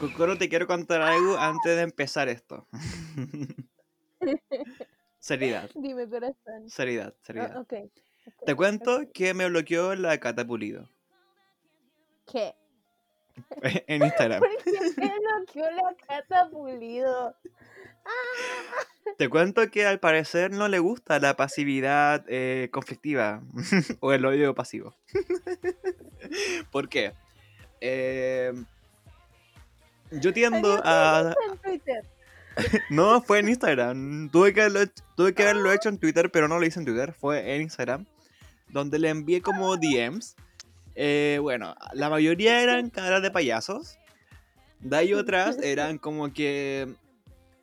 Kokoro, te quiero contar algo antes de empezar esto. seriedad, Dime, corazón. seriedad, Oh, seriedad. ok. ok, Te cuento que me bloqueó la Cata Pulido ¿Qué? en Instagram. ¿Por qué me bloqueó la cata pulido? Te cuento que al parecer no le gusta la pasividad eh, conflictiva o el odio pasivo. ¿Por qué? Eh, yo tiendo a... No, fue en Instagram. Tuve que, haberlo, hecho- tuve que haberlo hecho en Twitter, pero no lo hice en Twitter. Fue en Instagram. Donde le envié como DMs. Eh, bueno, la mayoría eran caras de payasos. De ahí otras eran como que...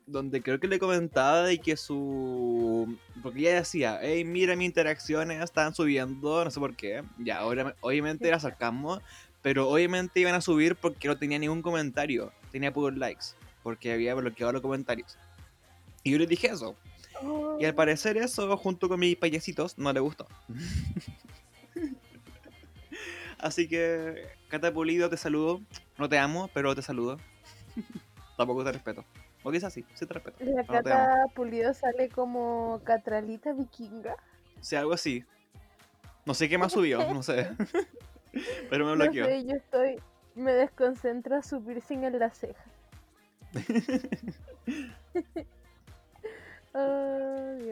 Donde creo que le comentaba de que su... Porque ella decía, hey, mira mis interacciones están subiendo, no sé por qué. Ya, obvia- obviamente era sarcasmo. Pero obviamente iban a subir porque no tenía ningún comentario. Tenía puros likes. Porque había bloqueado los comentarios. Y yo le dije eso. Y al Oh, parecer eso, junto con mis payasitos, no le gustó. Así que, Cata Pulido, te saludo. No te amo, pero te saludo. Tampoco te respeto. O quizás sí, sí te respeto. La no cata pulido sale como catralita vikinga. O sea, algo así. No sé qué más subió, no sé. pero me No bloqueó. sé, yo estoy. Me desconcentra su piercing en la ceja.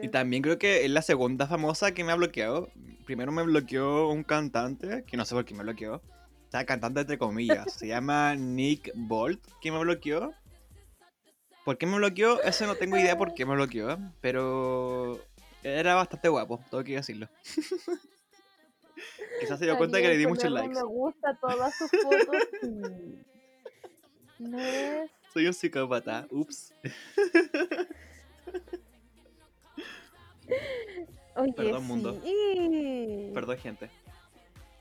Y también creo que es la segunda famosa que me ha bloqueado. Primero me bloqueó un cantante, que no sé por qué me bloqueó. O sea, cantante entre comillas. Se llama Nick Bolt, que me bloqueó. ¿Por qué me bloqueó? Ese no tengo idea por qué me bloqueó. Pero era bastante guapo, tengo que decirlo. Quizás se dio cuenta que le di muchos likes. Me gusta todas sus fotos. sí. No es. Soy un psicópata, ups. Oye, Perdón, mundo. sí. Perdón, gente.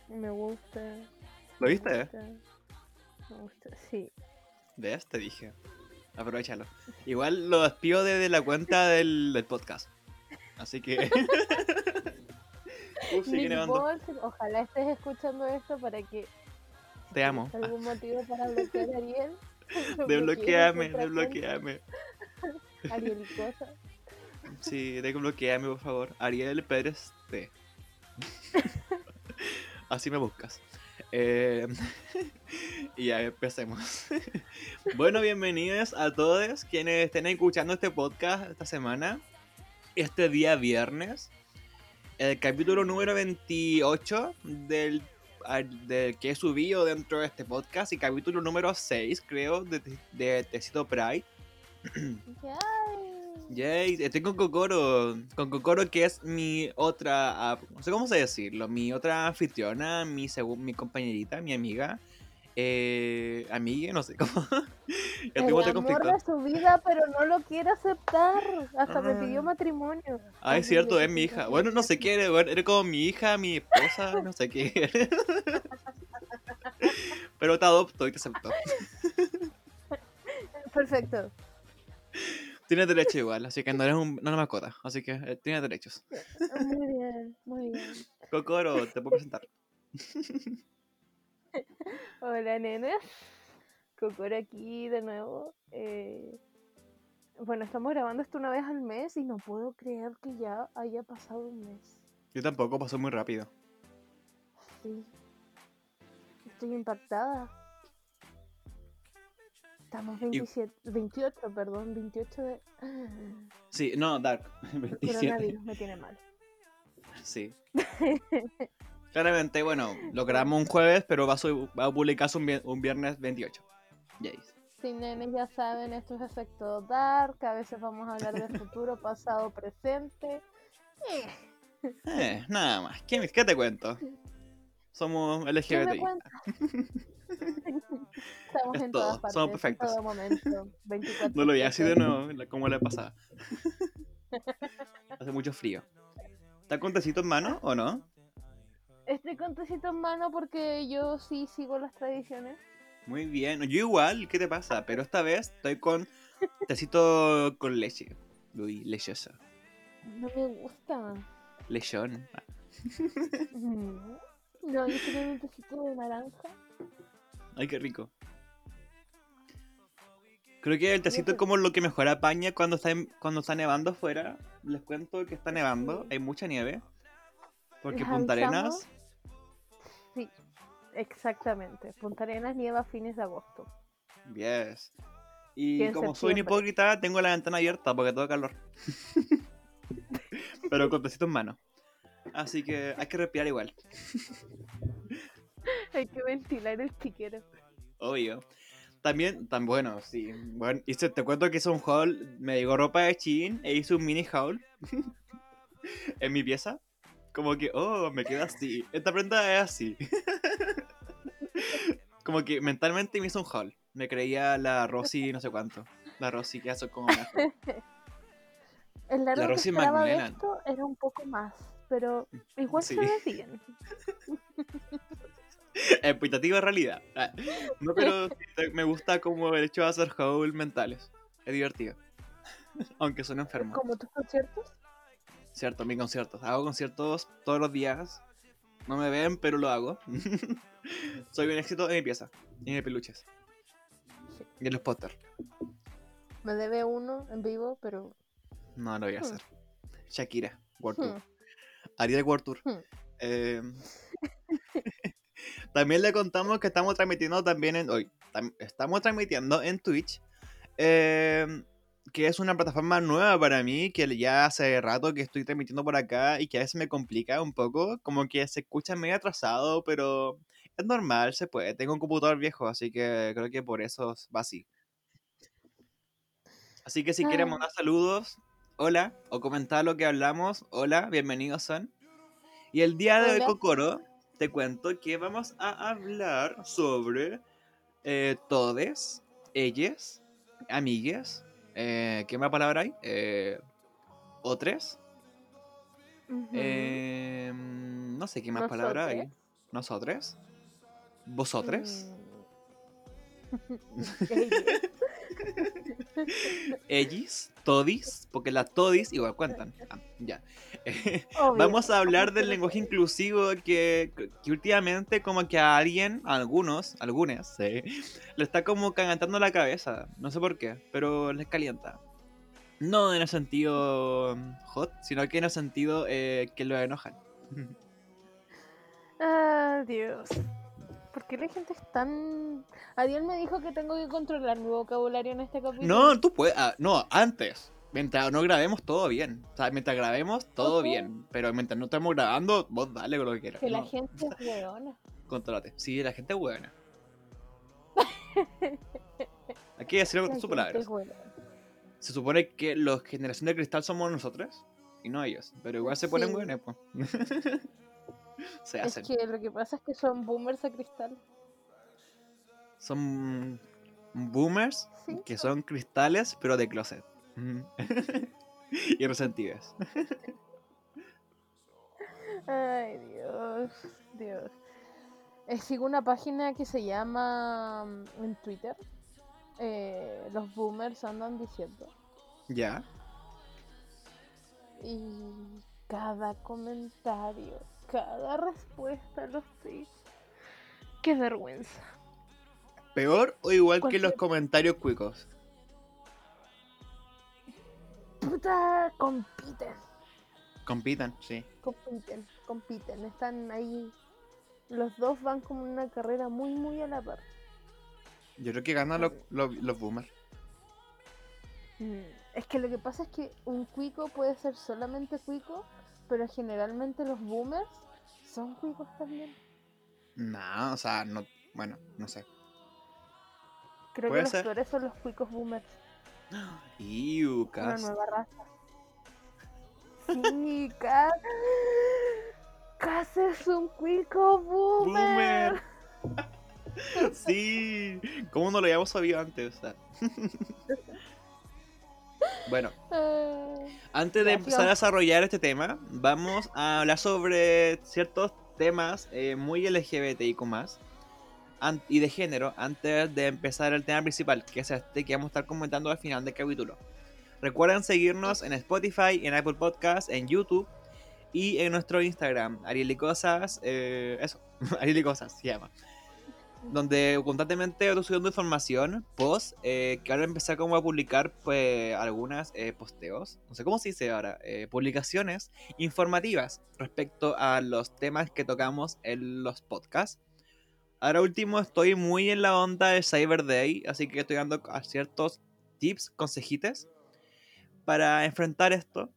Me gusta. ¿Lo me viste? gusta, Me gusta, sí. ¿Ves? Te dije. Aprovechalo. Igual lo despido desde la cuenta del, del podcast. Así que. Nick. Bolt, ojalá estés escuchando esto para que. Te amo. ¿Tienes ¿Algún motivo para bloquear a Ariel? Desbloqueame, desbloqueame. Ariel cosa. Sí, desbloqueame, por favor. Ariel Pérez T. Así me buscas. Eh, y ya empecemos. bueno, bienvenidos a todos quienes estén escuchando este podcast esta semana. Este día viernes. El capítulo número 28 del, del que he subido dentro de este podcast. Y capítulo número 6, creo, de, de Tecito Pride. Ay, Yay, estoy con Kokoro. Con Kokoro, que es mi otra. ah, No sé cómo se decirlo. Mi otra anfitriona, mi, mi compañerita, mi amiga. Eh, amiga, no sé cómo. el amor de su vida, pero no lo quiere aceptar. Hasta me Ah. pidió matrimonio. Ah, es cierto, es mi hija. Bueno, no sé qué eres, bueno, eres como mi hija, mi esposa, no sé qué. Pero te adopto y te acepto. Perfecto. Tienes derecho igual, así que no eres un, no una mascota. Así que eh, tienes derechos. Muy bien, muy bien. Kokoro, te puedo presentar. Hola, nenes. Cocora aquí de nuevo. Eh, bueno, estamos grabando esto una vez al mes y no puedo creer que ya haya pasado un mes. Yo tampoco, pasó muy rápido. Sí. Estoy impactada. Estamos 27, 28, perdón, 28 de... Sí, no, Dark. 27. Coronavirus me tiene mal. Sí. Claramente, bueno, lo grabamos un jueves, pero va a, sub- va a publicarse un, vier- un viernes 28. Yay. Sí, nenes, ya saben, esto es efecto dark, a veces vamos a hablar de futuro, pasado, presente. Eh, Eh, nada más. ¿Qué, qué te cuento? Somos ¿Qué me LGBTI. Estamos Es en todo, todas partes, somos perfectos. en todo momento. 24 No lo voy a decir de 7. nuevo, como la pasada. Hace mucho frío. ¿Está con tecito en mano o no? Estoy con tecito en mano porque yo sí sigo las tradiciones. Muy bien. Yo igual, ¿qué te pasa? Pero esta vez estoy con tecito con leche. Uy, lechoso. No me gusta. Lechón. Ah. No, yo quiero un tecito de naranja. Ay, qué rico. Creo que el tecito es como lo que mejor apaña cuando está, en- cuando está nevando afuera. Les cuento que está nevando, hay mucha nieve. Porque Punta. Arenas, Sí, exactamente. Punta Arenas nieva a fines de agosto. yes. Y como soy un hipócrita, tengo la ventana abierta porque tengo calor. Pero con tecito en mano. Así que hay que respirar igual, Hay que ventilar el chiquero. obvio. También, tan bueno, sí. Bueno, hice, te cuento que hice un haul, me llegó ropa de Shein e hice un mini haul en mi pieza. Como que, oh, me queda así. Esta prenda es así. Como que mentalmente me hizo un haul. Me creía la Rosy no sé cuánto. La Rosy que hace como mejor. El largo que Rosy esperaba de esto era un poco más, pero igual Sí. se ve bien. Expectativa realidad. Ah, No, pero me gusta como el hecho de hacer haul mentales. Es divertido. Aunque suene enfermo. Como tus conciertos. Cierto, mis conciertos. Hago conciertos todos los días. No me ven, pero lo hago. Soy un éxito en mi pieza. Y en el peluches. Y en los póster. Me debe uno en vivo, pero. No lo voy a Hmm. hacer. Shakira, World Tour. hmm, Ariel World Tour. Hmm. Eh, también le contamos que estamos transmitiendo también en hoy. tam- estamos transmitiendo en Twitch. eh, que es una plataforma nueva para mí, que ya hace rato que estoy transmitiendo por acá y que a veces me complica un poco, como que se escucha medio atrasado, pero es normal, se puede. Tengo un computador viejo, así que creo que por eso va así. Así que si quieren Ah. mandar saludos, hola, o comentar lo que hablamos, hola, bienvenidos son. Y el día de hoy. Kokoro, te cuento que vamos a hablar sobre eh, todes, ellas, amigues, eh, ¿qué más palabra hay? Eh, otres, ujú. eh, no sé qué más palabra hay. Nosotros, vosotros, Mm. Ellis, todis, porque las todis igual cuentan. Ah, ya. Vamos a hablar del lenguaje inclusivo que, que últimamente como que a alguien, a algunos, algunas, sí, le está como cagantando la cabeza. No sé por qué, pero les calienta. No en el sentido mm, hot, sino que en el sentido eh, que lo enojan. Ah, Dios. ¿Por qué la gente es tan.? Adiel me dijo que tengo que controlar mi vocabulario en este capítulo. No, tú puedes, ah, no, antes. Mientras no grabemos, todo bien. O sea, mientras grabemos, todo bien. Pero mientras no estemos grabando, vos dale con lo que quieras. Que la gente es weona. Contrólate. Sí, la gente es buena. Hay que decirlo con sus gente palabras. Se supone que los generación de cristal somos nosotros y no ellos. Pero igual se ponen Sí. buenos, pues. se Es que lo que pasa es que son boomers a cristal. Son boomers Sí. que son cristales, pero de closet. Y resentidos. Ay, Dios. Dios. Eh, sigo una página que se llama mm, en Twitter. eh, los boomers andan diciendo. Ya. Y cada comentario, cada respuesta los tweets. Qué vergüenza. ¿Peor o igual que los comentarios cuicos? Puta, compiten, Compitan, sí. compiten, compiten. Están ahí. Los dos van como una carrera muy, muy a la par. Yo creo que ganan los, los, los boomers. Mm, Es que lo que pasa es que un cuico puede ser solamente cuico, pero generalmente los boomers son cuicos también. No, o sea, no. Bueno, no sé. Creo que los peores son los cuicos boomers. Iu, Una nueva raza. Sí, Cas. Cas es un cuico boomer. Boomer. sí. ¿Cómo no lo habíamos sabido antes? O sea. Bueno, Eh, antes de empezar a desarrollar este tema, vamos a hablar sobre ciertos temas eh, muy LGBTIQ an- y de género antes de empezar el tema principal, que es este que vamos a estar comentando al final del capítulo. Recuerden seguirnos en Spotify, en Apple Podcasts, en YouTube y en nuestro Instagram, Ariel y Cosas, eh, eso, Ariel y Cosas se llama. Donde constantemente estoy subiendo información, post, eh, que ahora empecé a publicar pues algunas eh, posteos, no sé cómo se dice ahora, eh, publicaciones informativas respecto a los temas que tocamos en los podcasts. Ahora último estoy muy en la onda de Cyber Day, así que estoy dando a ciertos tips, consejites para enfrentar esto.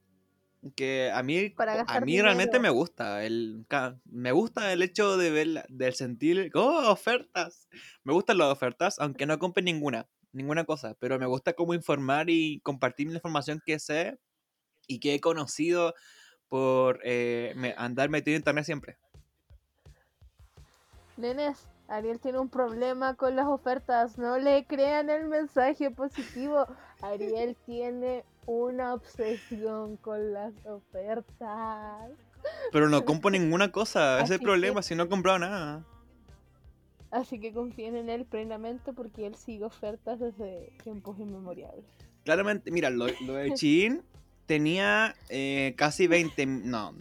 Que a mí, a mí realmente dinero. me gusta. El, me gusta el hecho de ver, del sentir, oh, ofertas. Me gustan las ofertas, aunque no compre ninguna, ninguna cosa. Pero me gusta como informar y compartir la información que sé y que he conocido por eh, me- andar metido en internet siempre. Nenes, Ariel tiene un problema con las ofertas. No le crean el mensaje positivo. Ariel tiene una obsesión con las ofertas. Pero no compro ninguna cosa, ese es el que- problema, si no he comprado nada. Así que confíen en él plenamente porque él sigue ofertas desde tiempos inmemoriales. Claramente, mira, lo, lo de Shein tenía eh, casi 20, no,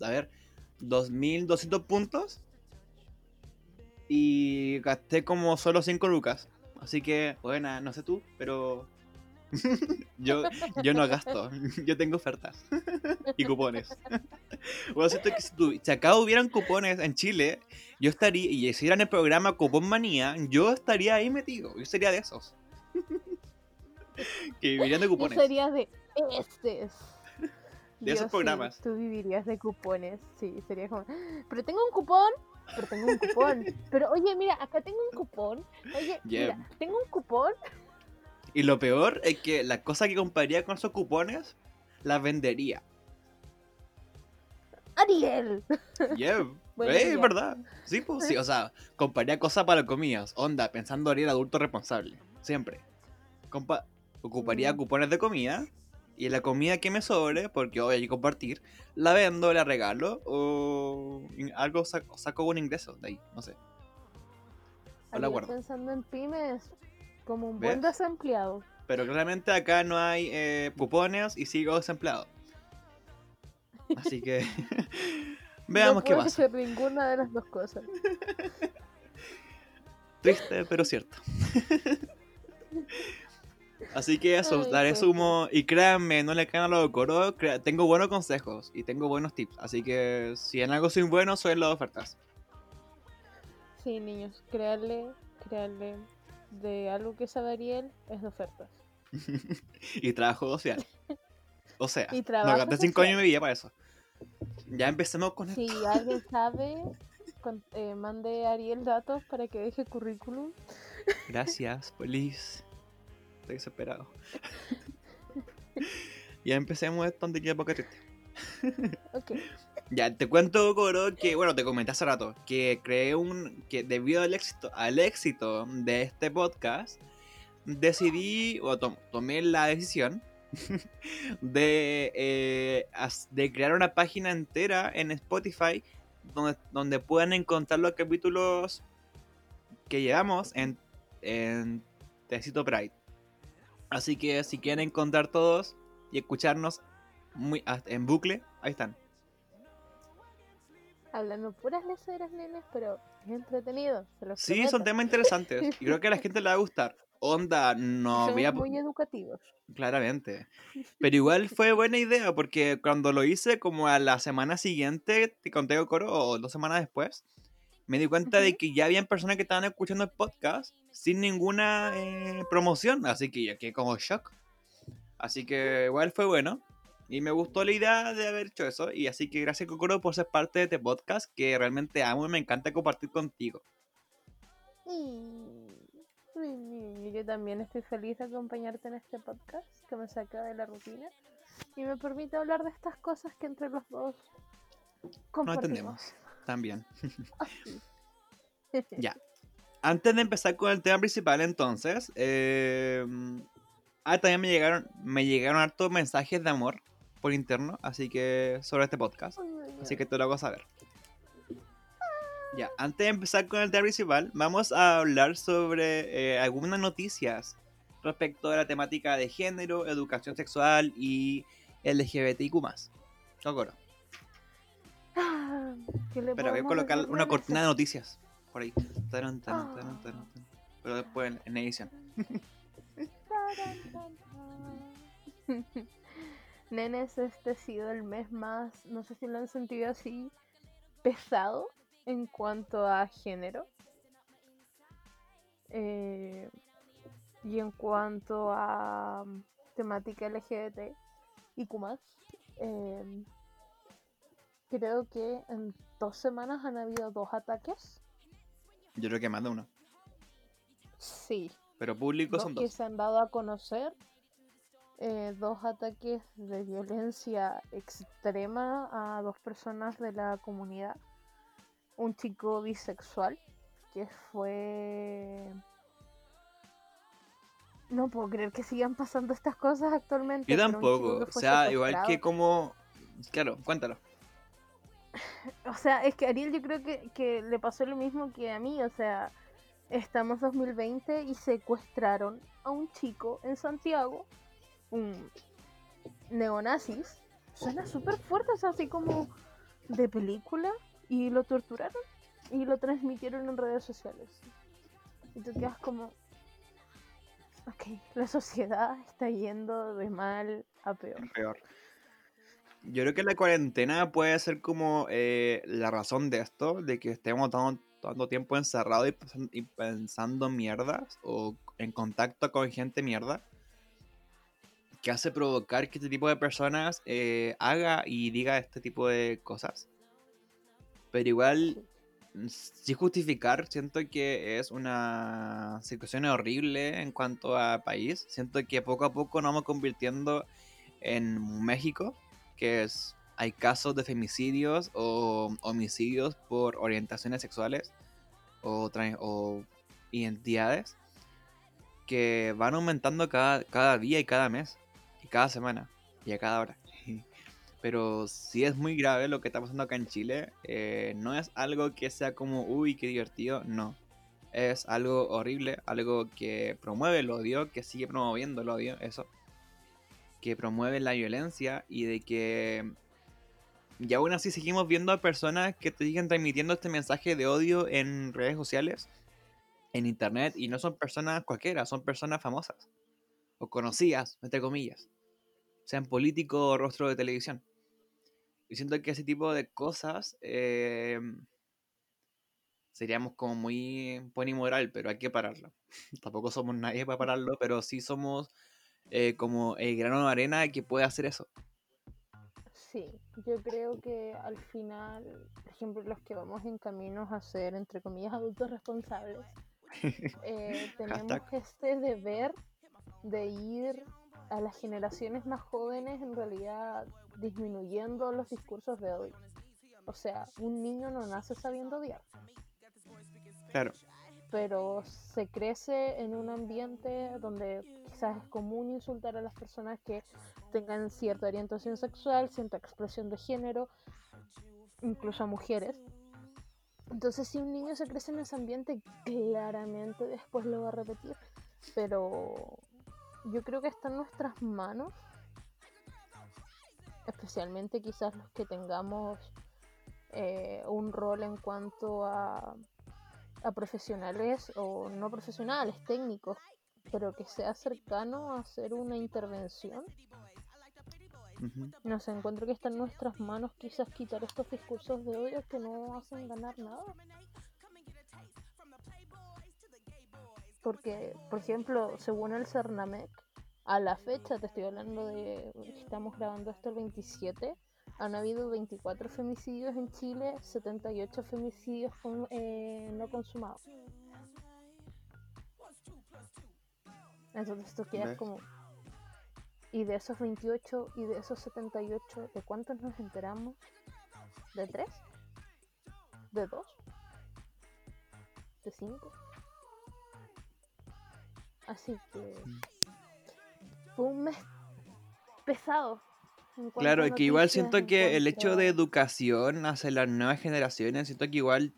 a ver, 2200 puntos y gasté como solo 5 lucas. Así que, bueno, no sé tú, pero yo, yo no gasto, yo tengo ofertas y cupones. Bueno, siento que si, tu- si acá hubieran cupones en Chile, yo estaría, y hicieran el programa Cupón Manía, yo estaría ahí metido, yo sería de esos. que vivirían de Yo cupones. sería de estes. De esos Yo sí, programas. tú vivirías de cupones, sí, sería como, pero tengo un cupón, pero tengo un cupón, pero oye, mira, acá tengo un cupón, oye, Yeah. mira, tengo un cupón, Y lo peor es que las cosas que compraría con esos cupones las vendería. Ariel. Yeah. Eh, es verdad. Sí, pues sí. O sea, compraría cosas para comidas. Onda, pensando en el adulto responsable. Siempre. Compa- ocuparía Mm. cupones de comida. Y la comida que me sobre, porque hoy hay que compartir, la vendo, la regalo. O algo saco, saco un ingreso de ahí. No sé. No la Ariel guardo. pensando en pymes, como un buen desempleado. Pero claramente acá no hay eh, cupones y sigo desempleado. Así que veamos no qué puede pasa. ser ninguna de las dos cosas. Triste, pero cierto. Así que eso, Ay, daré sumo. Y créanme, no le caen a los coro. crea- Tengo buenos consejos y tengo buenos tips. Así que si en algo soy bueno, soy en las ofertas. Sí, niños, crearle, crearle de algo que sabe Ariel es de ofertas. y trabajo social. O sea, Y no gasté 5 años de mi vida para eso. Ya empecemos con esto. Si alguien sabe, con- eh, mande a Ariel datos para que deje currículum. Gracias, please. Estoy desesperado. ya empecemos esto antes que triste. Ok. Ya, te cuento, Coro, que, bueno, te comenté hace rato, que creé un, que debido al éxito, al éxito de este podcast, decidí, o to- tomé la decisión de, eh, de crear una página entera en Spotify donde, donde puedan encontrar los capítulos que llevamos en, en Tecito Pride. Así que si quieren encontrar todos y escucharnos muy, hasta- en bucle, ahí están. Hablando puras leceras, nenes, pero es entretenido. Se los Sí, son prometo. temas interesantes. Y creo que a la gente le va a gustar. Onda, no Son voy a... muy educativos. Claramente. Pero igual fue buena idea porque cuando lo hice, como a la semana siguiente, te conté coro, o dos semanas después, me di cuenta de Ujú. que ya habían personas que estaban escuchando el podcast sin ninguna eh, promoción. Así que yo quedé como shock. Así que igual fue bueno. Y me gustó la idea de haber hecho eso. Y así que gracias, Kokoro, por ser parte de este podcast que realmente amo y me encanta compartir contigo. Y... Yo también estoy feliz de acompañarte en este podcast que me saca de la rutina y me permite hablar de estas cosas que entre los dos No entendemos. También. Así. Ya. Antes de empezar con el tema principal, entonces, eh, ah, también me llegaron, me llegaron hartos mensajes de amor por interno, así que sobre este podcast, así que te lo hago saber. Ya, antes de empezar con el tema principal, vamos a hablar sobre eh, algunas noticias respecto a la temática de género, educación sexual y LGBTIQ+. Ah, ¿qué le Pero voy a colocar una cortina de noticias. por ahí. Taran. Pero después en, en edición. Nenes, este ha sido el mes más, no sé si lo han sentido así, pesado en cuanto a género. Eh, y en cuanto a temática LGBT y más. Eh, creo que en dos semanas han habido dos ataques. Yo creo que más de uno. Sí, Pero públicos dos son que dos. se han dado a conocer. Eh, dos ataques de violencia extrema a dos personas de la comunidad. Un chico bisexual que fue... No puedo creer que sigan pasando estas cosas actualmente. Yo tampoco. O sea, igual que como. Claro, cuéntalo. O sea, es que Ariel yo creo que, que le pasó lo mismo que a mí. O sea, estamos 2020 y secuestraron a un chico en Santiago, un neonazis. Suena súper fuerte, o así como de película. Y lo torturaron y lo transmitieron en redes sociales. Y tú quedas como... Ok, la sociedad está yendo de mal a peor. Yo creo que la cuarentena puede ser como eh, la razón de esto, de que estemos tan- tanto tiempo encerrados y, y pensando mierdas o en contacto con gente mierda, que hace provocar que este tipo de personas eh, haga y diga este tipo de cosas. Pero igual, mm, sin justificar, siento que es una situación horrible en cuanto a país. Siento que poco a poco nos vamos convirtiendo en México, que es hay casos de femicidios o homicidios por orientaciones sexuales o, o identidades que van aumentando cada, cada día y cada mes y cada semana y a cada hora. Pero sí es muy grave lo que está pasando acá en Chile. eh, no es algo que sea como, uy, qué divertido. No. Es algo horrible, algo que promueve el odio, que sigue promoviendo el odio, eso. Que promueve la violencia y de que... Y aún así seguimos viendo a personas que te siguen transmitiendo este mensaje de odio en redes sociales, en internet, y no son personas cualquiera, son personas famosas. O conocidas, entre comillas. Sean políticos o rostro de televisión. Y siento que ese tipo de cosas eh, seríamos como muy buen y moral, pero hay que pararlo. Tampoco somos nadie para pararlo, pero sí somos eh, como el grano de arena que puede hacer eso. Sí, yo creo que al final, por ejemplo, los que vamos en caminos a ser, entre comillas, adultos responsables, eh, tenemos Hashtag. este deber de ir a las generaciones más jóvenes en realidad disminuyendo los discursos de odio. O sea, un niño no nace sabiendo odiar, Claro, pero se crece en un ambiente donde quizás es común insultar a las personas que tengan cierta orientación sexual, cierta expresión de género, incluso a mujeres. Entonces, si un niño se crece en ese ambiente, claramente después lo va a repetir. Pero yo creo que está en nuestras manos, especialmente quizás los que tengamos eh, un rol en cuanto a, a profesionales o no profesionales, técnicos, pero que sea cercano a hacer una intervención. ujú, No sé, encuentro que está en nuestras manos quizás quitar estos discursos de odio que no hacen ganar nada. Porque, por ejemplo, según el Cernamec, a la fecha, te estoy hablando de, estamos grabando esto el 27, han habido 24 femicidios en Chile, 78 femicidios con- eh, no consumados. Entonces tú quedas ¿Ves? como... Y de esos 28 y de esos 78, ¿de cuántos nos enteramos? ¿De tres? ¿De dos? ¿De cinco? Así que fue un mes pesado. Claro, que igual siento en que el hecho de educación hacia las nuevas generaciones, siento que igual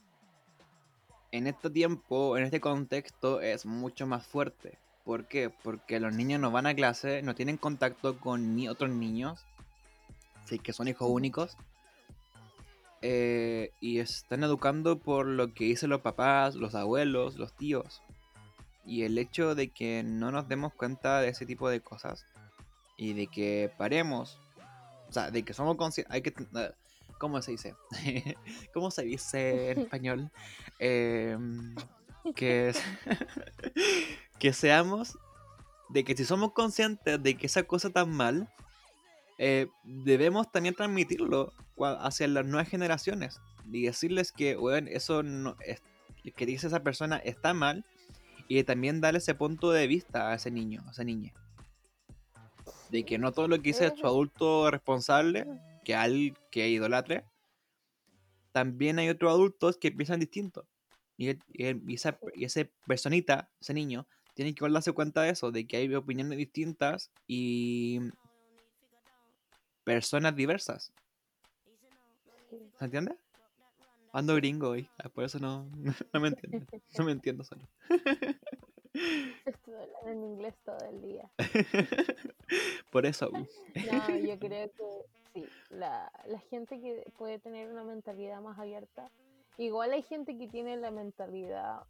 en este tiempo, en este contexto, es mucho más fuerte. ¿Por qué? Porque los niños no van a clase, no tienen contacto con ni otros niños, sí que son hijos únicos. eh, y están educando por lo que dicen los papás, los abuelos, los tíos. Y el hecho de que no nos demos cuenta de ese tipo de cosas y de que paremos, o sea, de que somos conscientes, hay que, eh, ¿cómo se dice? ¿Cómo se dice en español? Em, que, que seamos, de que si somos conscientes de que esa cosa está mal, eh, debemos también transmitirlo hacia las nuevas generaciones y decirles que, bueno, eso no es, que dice esa persona está mal y también darle ese punto de vista a ese niño, a esa niña. De que no todo lo que dice su adulto responsable, que al que idolatre, también hay otros adultos que piensan distinto. Y, y esa, personita, ese niño, tiene que darse cuenta de eso, de que hay opiniones distintas y personas diversas. ¿Se entiende? Ando gringo hoy, ah, por eso no, no me entiendo. No me entiendo solo. Estuve hablando en inglés todo el día. por eso. No, yo creo que sí, la, la gente que puede tener una mentalidad más abierta, igual hay gente que tiene la mentalidad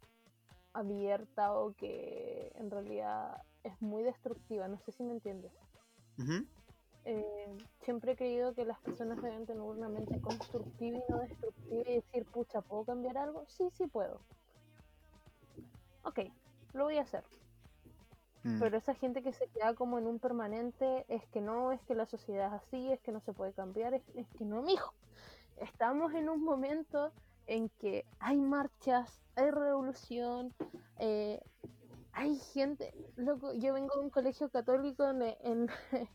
abierta o que en realidad es muy destructiva, no sé si me entiendes. Eh, siempre he creído que las personas deben tener una mente constructiva y no destructiva y decir, pucha, ¿puedo cambiar algo? Sí, sí puedo. Ok, lo voy a hacer. Mm. Pero esa gente que se queda como en un permanente es que no, es que la sociedad es así, es que no se puede cambiar, es, es que no, mijo. Estamos en un momento en que hay marchas, hay revolución, eh, hay gente, loco, yo vengo de un colegio católico en, en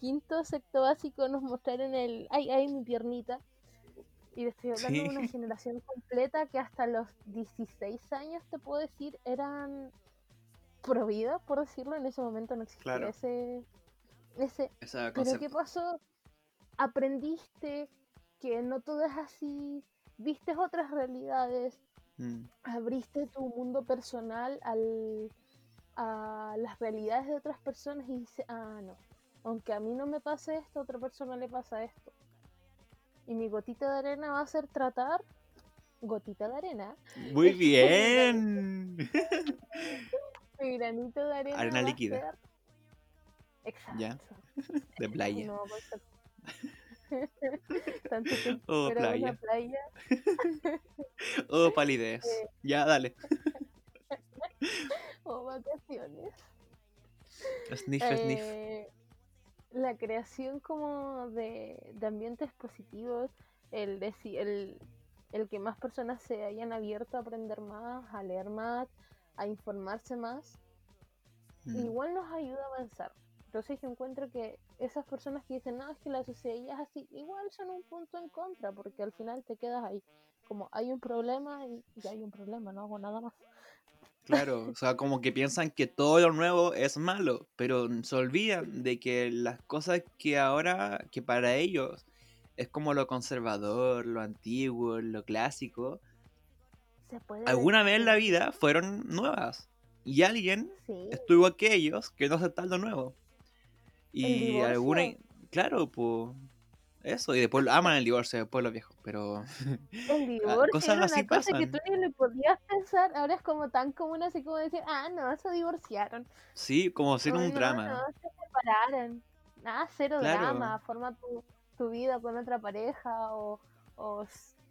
quinto, sexto básico, nos mostraron el, ay, ay, mi piernita. Y estoy hablando de una generación completa que hasta los 16 años, te puedo decir, eran pro vida, por decirlo. En ese momento no existía Claro. ese, ese. Pero ¿qué pasó? Aprendiste que no todo es así, viste otras realidades, Mm. abriste tu mundo personal al, a las realidades de otras personas y dices, ah, no, aunque a mí no me pase esto, a otra persona le pasa esto. Y mi gotita de arena va a ser tratar, gotita de arena, Muy bien. mi granito de arena. Arena líquida. ser- Exacto. Ya. De playa. No, Tanto tiempo Oh, de playa. playa Oh, palidez. Eh. Ya, dale. o vacaciones. Sniff, sniff. Eh, la creación como de, de ambientes positivos, el, deci- el, el que más personas se hayan abierto a aprender más, a leer más, a informarse más, Mm. igual nos ayuda a avanzar. Entonces yo encuentro que esas personas que dicen, no, es que la sociedad es así, igual son un punto en contra, porque al final te quedas ahí. Como hay un problema y ya hay un problema, no hago nada más. Claro, o sea, como que piensan que todo lo nuevo es malo, pero se olvidan de que las cosas que ahora, que para ellos es como lo conservador, lo antiguo, lo clásico, Se puede alguna vez en la vida fueron nuevas. Y alguien Sí, estuvo aquellos que no aceptan lo nuevo. Y alguna, claro, pues eso, y después aman el divorcio, después los viejos, pero El divorcio cosas era así una cosa que tú ni le podías pensar, ahora es como tan común así como decir, ah, no, se divorciaron. sí, como ser un no, drama. no, se separaron. Nada, cero Claro. drama, forma tu, tu vida con otra pareja o,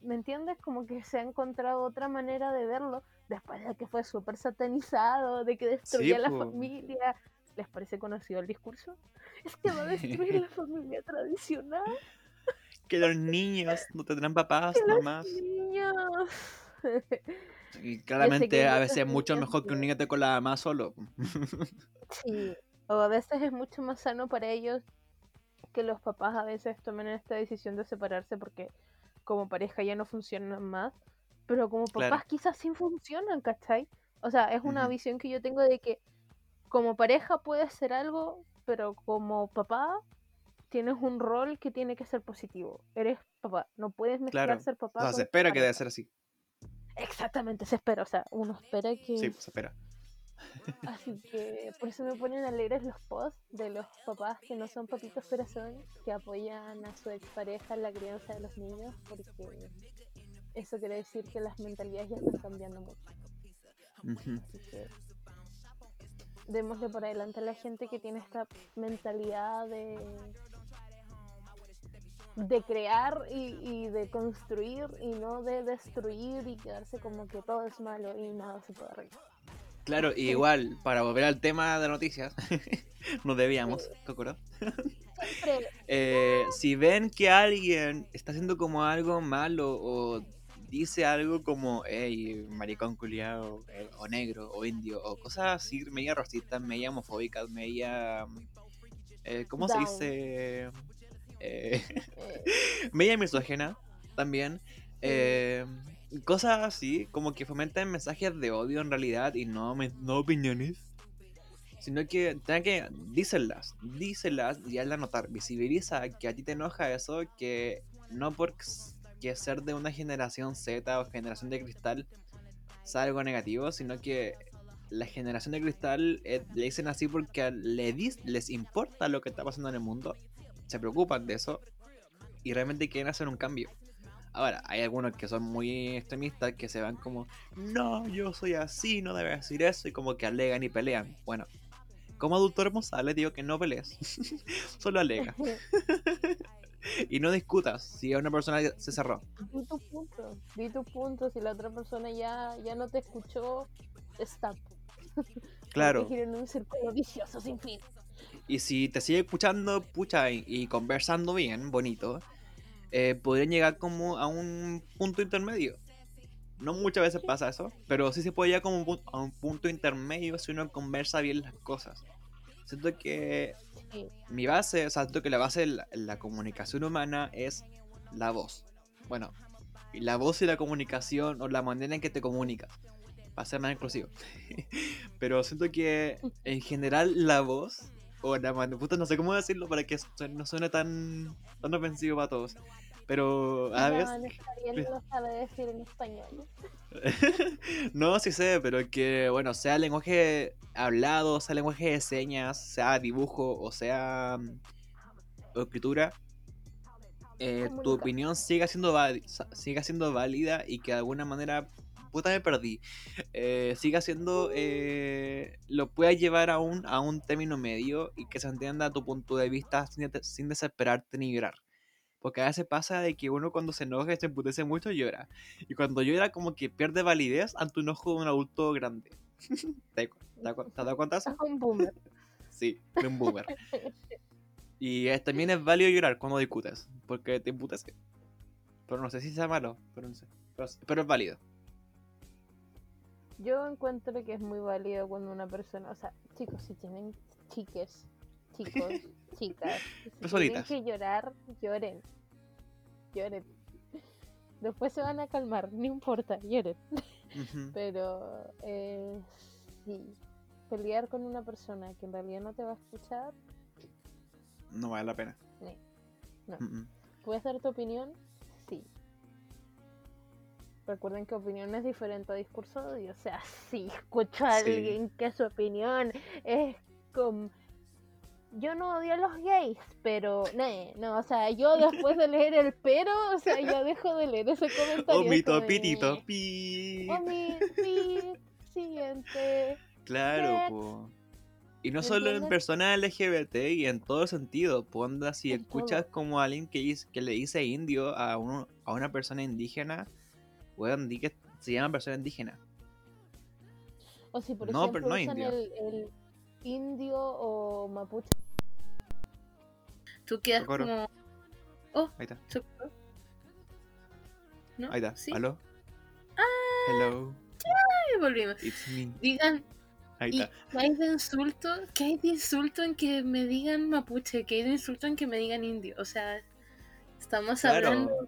¿me entiendes? Como que se ha encontrado otra manera de verlo después de que fue súper satanizado, de que destruía la po. familia. ¿Les parece conocido el discurso? Es que va a destruir la familia tradicional. Que los niños no tendrán papás que los niños. Y claramente a veces es mucho mejor que un niño esté con la mamá solo. Sí, o a veces es mucho más sano para ellos que los papás a veces tomen esta decisión de separarse porque como pareja ya no funcionan más, pero como papás Claro. quizás sí funcionan, ¿cachai? O sea, es una visión que yo tengo de que como pareja puedes ser algo, pero como papá tienes un rol que tiene que ser positivo. Eres papá, no puedes mezclar Claro. ser O papá sea, con se espera que debe ser así. Exactamente, se espera, o sea, uno espera que Sí, se espera. Así que por eso me ponen alegres los posts de los papás que no son papitos corazón, que apoyan a su expareja en la crianza de los niños, porque eso quiere decir que las mentalidades ya están cambiando mucho. Ujú. Así que démosle por adelante a la gente que tiene esta mentalidad de de crear y, y de construir y no de destruir y quedarse como que todo es malo y nada se puede arreglar. Claro, y igual, para volver al tema de noticias, nos debíamos, Kokoro. Eh, si ven que alguien está haciendo como algo malo o dice algo como, hey, maricón culiao, eh, o negro, o indio, o cosas así, media racistas, media homofóbicas, media... eh, ¿Cómo se dice? Eh, eh, media misógena también. Cosas así, como que fomentan mensajes de odio en realidad y no, no opiniones. Sino que, tengan que, díselas, díselas y hazla notar. Visibiliza que a ti te enoja eso, que no por que ser de una generación Z o generación de cristal sea algo negativo, sino que la generación de cristal eh, le dicen así porque le dis- les importa lo que está pasando en el mundo, se preocupan de eso y realmente quieren hacer un cambio. Ahora, hay algunos que son muy extremistas que se van como, no, yo soy así, no debes decir eso, y como que alegan y pelean. Bueno, como adulto responsable digo que no pelees, solo alega. y no discutas si una persona se cerró. di tu punto, di tu punto, si la otra persona ya, ya no te escuchó, stop. Claro. En un círculo vicioso sin fin. Y si te sigue escuchando, pucha, y, y conversando bien, bonito, eh, podrían llegar como a un punto intermedio. No muchas veces pasa eso, pero sí se puede llegar como a un punto intermedio si uno conversa bien las cosas. Siento que mi base, o sea, siento que la base de la, la comunicación humana es la voz. Bueno, la voz y la comunicación o la manera en que te comunicas. Para ser más inclusivo. Pero siento que en general la voz o la manera, puta, no sé cómo decirlo para que no suene tan, tan ofensivo para todos. Pero a No, veces... no está bien, no lo sabe decir en español. no, sí sé, pero que, bueno, sea lenguaje hablado, sea lenguaje de señas, sea dibujo o sea mm, escritura, eh, tu opinión siga siendo, siga siendo válida y que de alguna manera, puta me perdí, eh, siga siendo, eh, lo puedas llevar a un, a un término medio y que se entienda tu punto de vista sin, te- sin desesperarte ni llorar. Porque a veces pasa de que uno cuando se enoja se emputece mucho llora. Y cuando llora como que pierde validez ante un ojo de un adulto grande. ¿Te, has dado cuenta un boomer. Sí, de un boomer. Y es- también es válido llorar cuando discutes, porque te emputece. Pero no sé si sea malo, pero no sé. Pero, pero es válido. Yo encuentro que es muy válido cuando una persona, o sea, chicos, si tienen chiques, chicos, chicas, si tienen que llorar, lloren. Lloren. Después se van a calmar, no importa, lloren. Pero eh, sí, pelear con una persona que en realidad no te va a escuchar, No vale la pena. No. Mm. ¿puedes dar tu opinión? Recuerden que opinión es diferente a discurso de odio. O sea, si escucho a Sí. alguien que su opinión es como... Yo no odio a los gays, pero... No, no, o sea, yo después de leer el pero, o sea, ya dejo de leer ese comentario. Como, topitito. eh, pi. Siguiente. Claro, po. Y no ¿Me solo en personas LGBT y en todo sentido. Ponda, si En escuchas como alguien que, que le dice indio a, un- a una persona indígena, weón, di que se llama persona indígena. O si por No, pero ejemplo no usan indio. el, el indio o mapuche. Tú quedas Socorro. como. Oh, Ahí está. socorro. ¿No? Ahí está. ¿Sí? ¿Aló? Hello, Ay, volvimos. it's me. Digan, Ahí ¿y está. qué hay de insulto? ¿Qué hay de insulto en que me digan mapuche? ¿Qué hay de insulto en que me digan indio? O sea, estamos Claro. hablando. O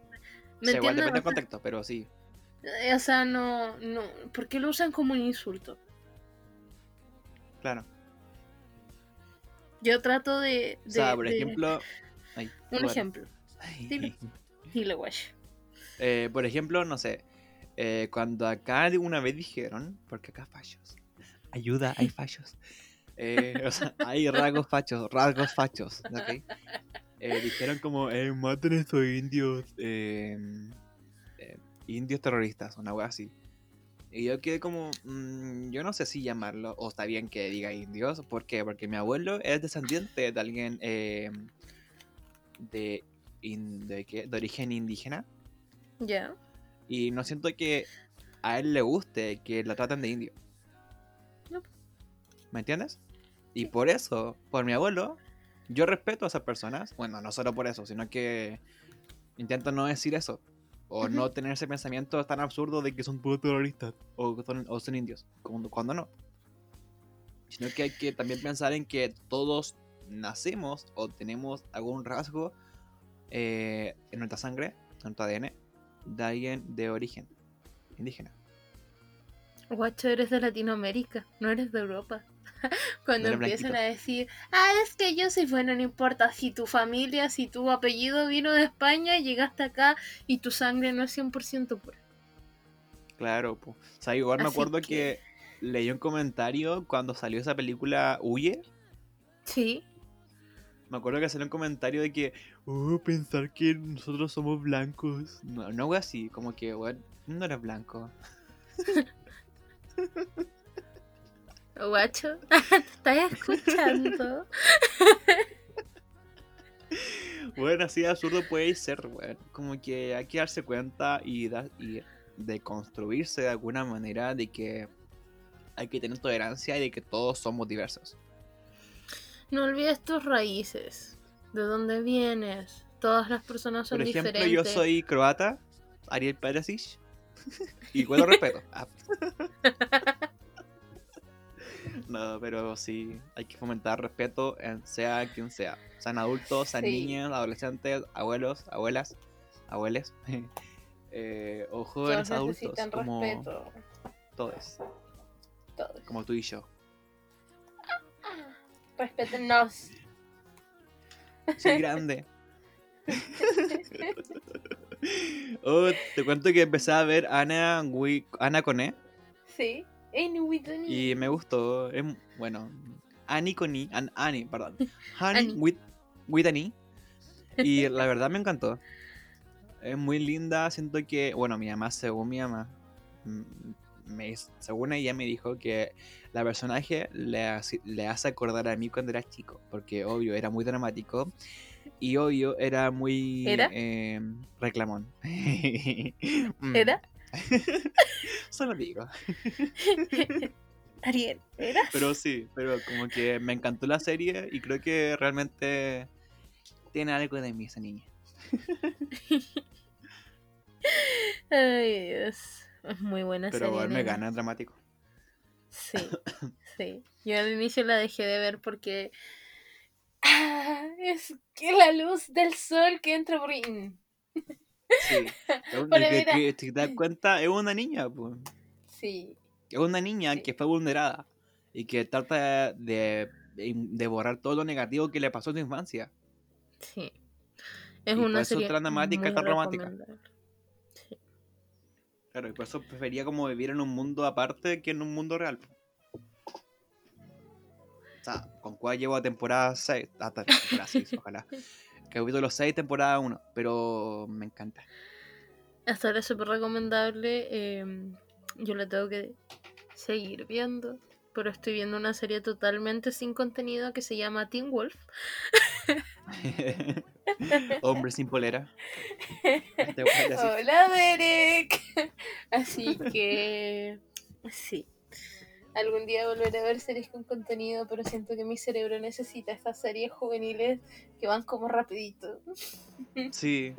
¿Me sea, igual depende O del contexto, pero sí. Eh, o sea, no, no. ¿Por qué lo usan como un insulto? Claro. Yo trato de. O sea, por de- ejemplo. ay, Un bueno. ejemplo. Dilo. Dilo, guay. Eh, por ejemplo, no sé. eh, cuando acá de una vez dijeron, porque acá fallos. ayuda, hay fachos. Eh, o sea, hay rasgos fachos, rasgos fachos. Eh, dijeron como, eh, maten a estos indios, eh, indios terroristas, una wea así. Y yo quedé como, mm, yo no sé si llamarlo, o está bien que diga indios, ¿por qué? Porque mi abuelo es descendiente de alguien eh, de, in- de, qué? de origen indígena. Ya. Y no siento que a él le guste que la traten de indio. No. ¿Me entiendes? Y por eso, por mi abuelo, yo respeto a esas personas. Bueno, no solo por eso, sino que intento no decir eso. O no tener ese pensamiento tan absurdo de que son puros terroristas o, son, o son indios. Cuando, cuando no. Sino que hay que también pensar en que todos nacemos o tenemos algún rasgo eh, en nuestra sangre, en nuestro ADN, de alguien de origen indígena. Guacho, eres de Latinoamérica, no eres de Europa. Cuando eres empiezan a decir, ah, es que yo soy bueno, no importa si tu familia, si tu apellido vino de España, llegaste acá y tu sangre no es 100% pura. Claro, po. o sea, igual me Así acuerdo que- que... leí un comentario cuando salió esa película Huye. Sí. Me acuerdo que salió un comentario de que, oh, pensar que nosotros somos blancos. No, no así, como que, bueno, no eres blanco. Guacho, ¿te estás escuchando? Bueno, así de absurdo puede ser, bueno. Como que hay que darse cuenta y, da- y de construirse de alguna manera de que hay que tener tolerancia y de que todos somos diversos. No olvides tus raíces, de dónde vienes. Todas las personas son Por ejemplo, diferentes. yo soy croata, Ariel Perisic, y igual lo respeto. Ah. No, pero sí, hay que fomentar respeto en sea quien sea. Sean adultos, sean Sí. niños, adolescentes, abuelos, abuelas, abueles, eh, o jóvenes Todos adultos, como respeto. todos, Todos. como tú y yo. Respétennos. Soy grande. oh, te cuento que empecé a ver Ana, Ana Coné. Sí. Y me gustó. Es, bueno, Annie con I. An- Annie, perdón. Honey Annie. with, with Annie. Y la verdad me encantó. Es muy linda. Siento que, bueno, mi mamá, según mi mamá, mm, me, según ella me dijo que la personaje le, hace- le hace acordar a mí cuando era chico. Porque, obvio, era muy dramático. Y obvio, era muy ¿Era? eh, reclamón. ¿Era? Solo digo. Ariel, ¿era? Pero sí, pero como que me encantó la serie y creo que realmente tiene algo de mí esa niña. Ay, Dios. Es muy buena Pero serie. igual me gana el dramático. Sí, sí. Yo al inicio la dejé de ver porque. Ah, es que la luz del sol que entra por. Sí. Pero que, que te das cuenta, es una niña, pues. Sí, Es una niña Sí. que fue vulnerada y que trata de, de, de borrar todo lo negativo que le pasó en su infancia. sí. Es Y una serie. dramática tan romántica. recomendable. Sí. Claro, y por eso prefería como vivir en un mundo aparte que en un mundo real. O sea, con cuál llevo a temporada 6, hasta temporada 6, ojalá. Capítulo 6, temporada 1, pero me encanta. Hasta ahora es súper recomendable. eh, yo la tengo que seguir viendo. Pero estoy viendo una serie totalmente sin contenido que se llama Teen Wolf. Hombre sin polera. Te voy a decir. Hola, Derek. Así que sí. Algún día volveré a ver series con contenido, pero siento que mi cerebro necesita estas series juveniles que van como rapidito. Sí.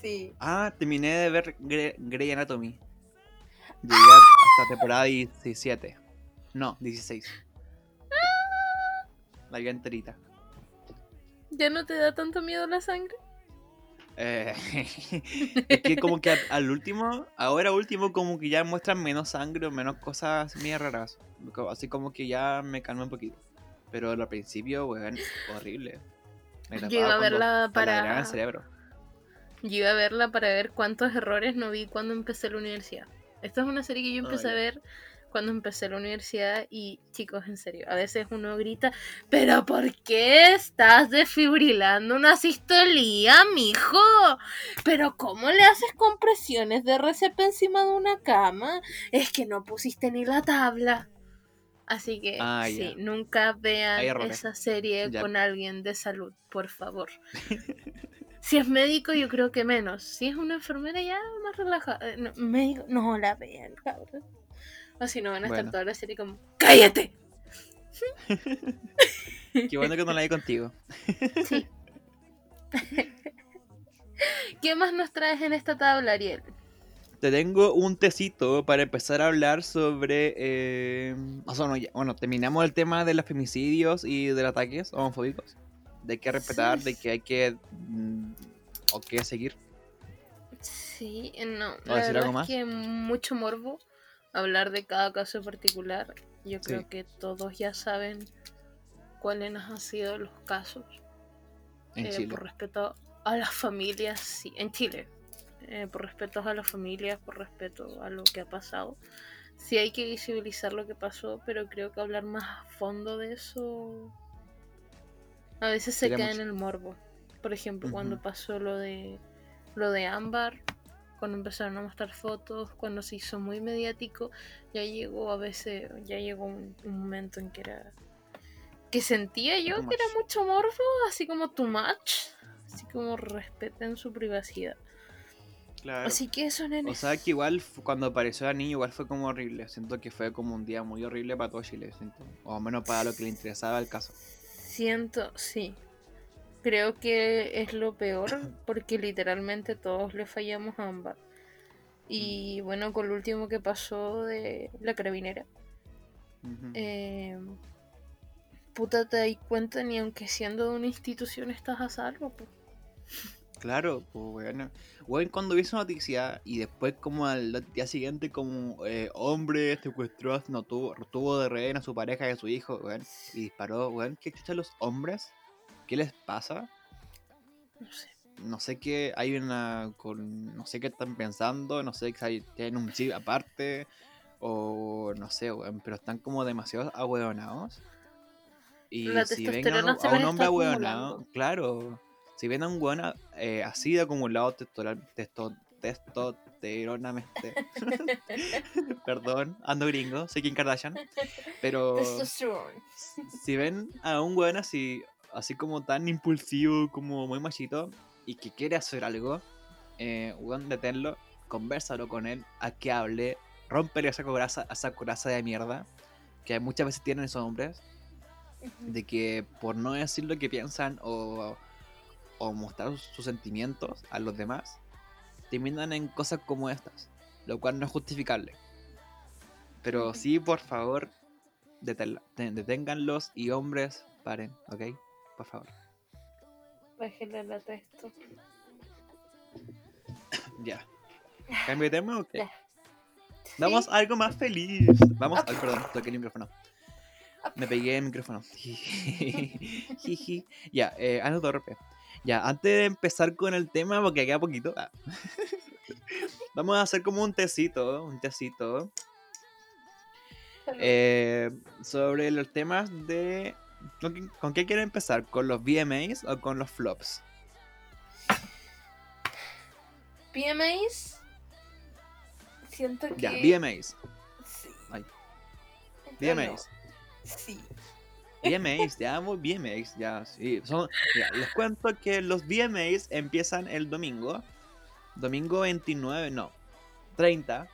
Sí. Ah, terminé de ver Gre- Grey Anatomy. Llegué hasta temporada 17. No, 16. La vi enterita. ¿Ya no te da tanto miedo la sangre? Eh, es que como que al, último, ahora último como que ya muestran menos sangre o menos cosas medio raras. Así como que ya me calma un poquito. Pero al principio, weón, horrible. Me Yo iba a verla para. el cerebro. Yo iba a verla para ver cuántos errores no vi cuando empecé la universidad. Esta es una serie que yo empecé a ya. ver cuando empecé la universidad y chicos, en serio, a veces uno grita, pero ¿por qué estás desfibrilando una sistolía, mijo? Pero ¿cómo le haces compresiones de RCP encima de una cama? Es que no pusiste ni la tabla. Así que Ah, sí, ya. nunca vean esa serie Ya. con alguien de salud, por favor. Si es médico, yo creo que menos. Si es una enfermera, ya más relajada. Eh, No, médico, no la vean, cabrón. O si no, van a estar toda la serie como: ¡Cállate! Qué bueno que no la vi contigo. Sí. ¿Qué más nos traes en esta tabla, Ariel? Te tengo un tecito para empezar a hablar sobre. eh, o sea, no, ya- bueno, terminamos el tema de los femicidios y de los ataques homofóbicos. De que respetar, de que hay que. mm, o que seguir. Sí, eh, no. ¿O La decir verdad algo es más? que mucho morbo hablar de cada caso en particular. Yo Sí. creo que todos ya saben cuáles han sido los casos. En eh, Chile. Por respeto a las familias, sí, en Chile. Eh, por respeto a las familias, por respeto a lo que ha pasado. Sí hay que visibilizar lo que pasó, pero creo que hablar más a fondo de eso a veces se Sería queda mucho. en el morbo. Por ejemplo, cuando pasó lo de lo de Ámbar, cuando empezaron a mostrar fotos, cuando se hizo muy mediático, ya llegó a veces, ya llegó un, un momento en que era que sentía yo que era much. mucho morbo, así como too much, así como respeten su privacidad. Claro. Así que eso, nene. O sea que igual cuando apareció el niño igual fue como horrible. Siento que fue como un día muy horrible para todo Chile. Siento. O al menos para lo que le interesaba el caso. Siento, sí. Creo que es lo peor porque literalmente todos le fallamos a Ámbar. Y bueno, con lo último que pasó de la carabinera, eh, puta te das cuenta ni aunque siendo de una institución estás a salvo. po. Claro, pues bueno. Bueno, cuando vi esa noticia y después como al día siguiente como eh, hombre secuestró, no tuvo, tuvo de rehén a su pareja y a su hijo, weón, y disparó, weón, ¿qué chucha los hombres? ¿Qué les pasa? No sé. No sé qué hay una con no sé qué están pensando, no sé hay, tienen un chip aparte o no sé, weón, pero están como demasiado ahueonados. Y La si ven a un, a hombre ahueonado, claro, si ven a un weón eh, así de acumulado testosteron- testo, testosteronamente, perdón, ando gringo, soy Kim Kardashian, pero si ven a un weón así, así como tan impulsivo, como muy machito, y que quiere hacer algo, eh, weón, deténlo, conversalo con él, a que hable, rompele esa coraza, esa coraza de mierda, que muchas veces tienen esos hombres, de que por no decir lo que piensan o, o mostrar sus, sus sentimientos a los demás, terminan en cosas como estas, lo cual no es justificable. Pero sí, por favor, deténganlos y hombres, paren, ¿ok? Por favor. La testo. Ya. ¿Cambio de tema o qué? Ya. Vamos Sí. a algo más feliz. Vamos, ay, perdón, toqué el micrófono. Me pegué el micrófono. Ya, eh, ando torpe. Ya, antes de empezar con el tema, porque queda poquito, ah, vamos a hacer como un tecito, un tecito, eh, sobre los temas de... ¿Con qué, con qué quieren empezar? ¿Con los VMAs o con los flops? VMAs. Siento que. Ya, VMAs. Sí. Ay. Yo VMAs. no. Sí. VMAs, ya, muy VMAs, ya, sí. Son, mira, les cuento que los VMAs empiezan el domingo. Domingo 29, no, 30.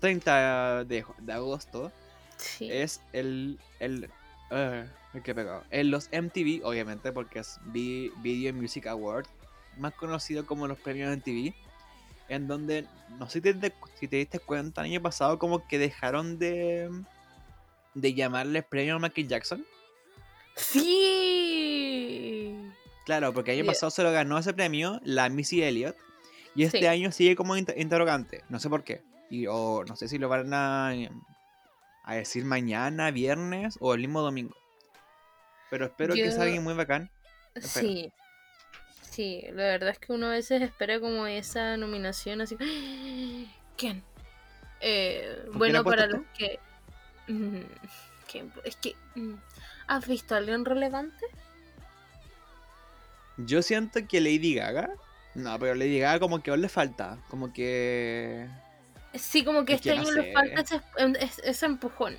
30 de, de agosto. Sí. Es el. el eh, qué pegado. En los MTV, obviamente, porque es Vi- Video Music Award. Más conocido como los premios MTV. En donde, no sé si te, si te diste cuenta, el año pasado como que dejaron de. De llamarles premio a Michael Jackson. Sí. Claro, porque el año pasado se lo ganó ese premio la Missy Elliott. Y este Sí. año sigue como inter- interrogante. No sé por qué. Y, o no sé si lo van a, a decir mañana, viernes o el mismo domingo. Pero espero que sea alguien muy bacán. Sí. Sí, la verdad es que uno a veces espera como esa nominación así. ¿Quién? Eh, bueno, para los que Mm, que- es que. mm, ¿Has visto a alguien relevante? Yo siento que Lady Gaga. No, pero Lady Gaga como que aún le falta. Como que. Sí, como que Es que este no año le sé. falta ese, em, es- ese empujón.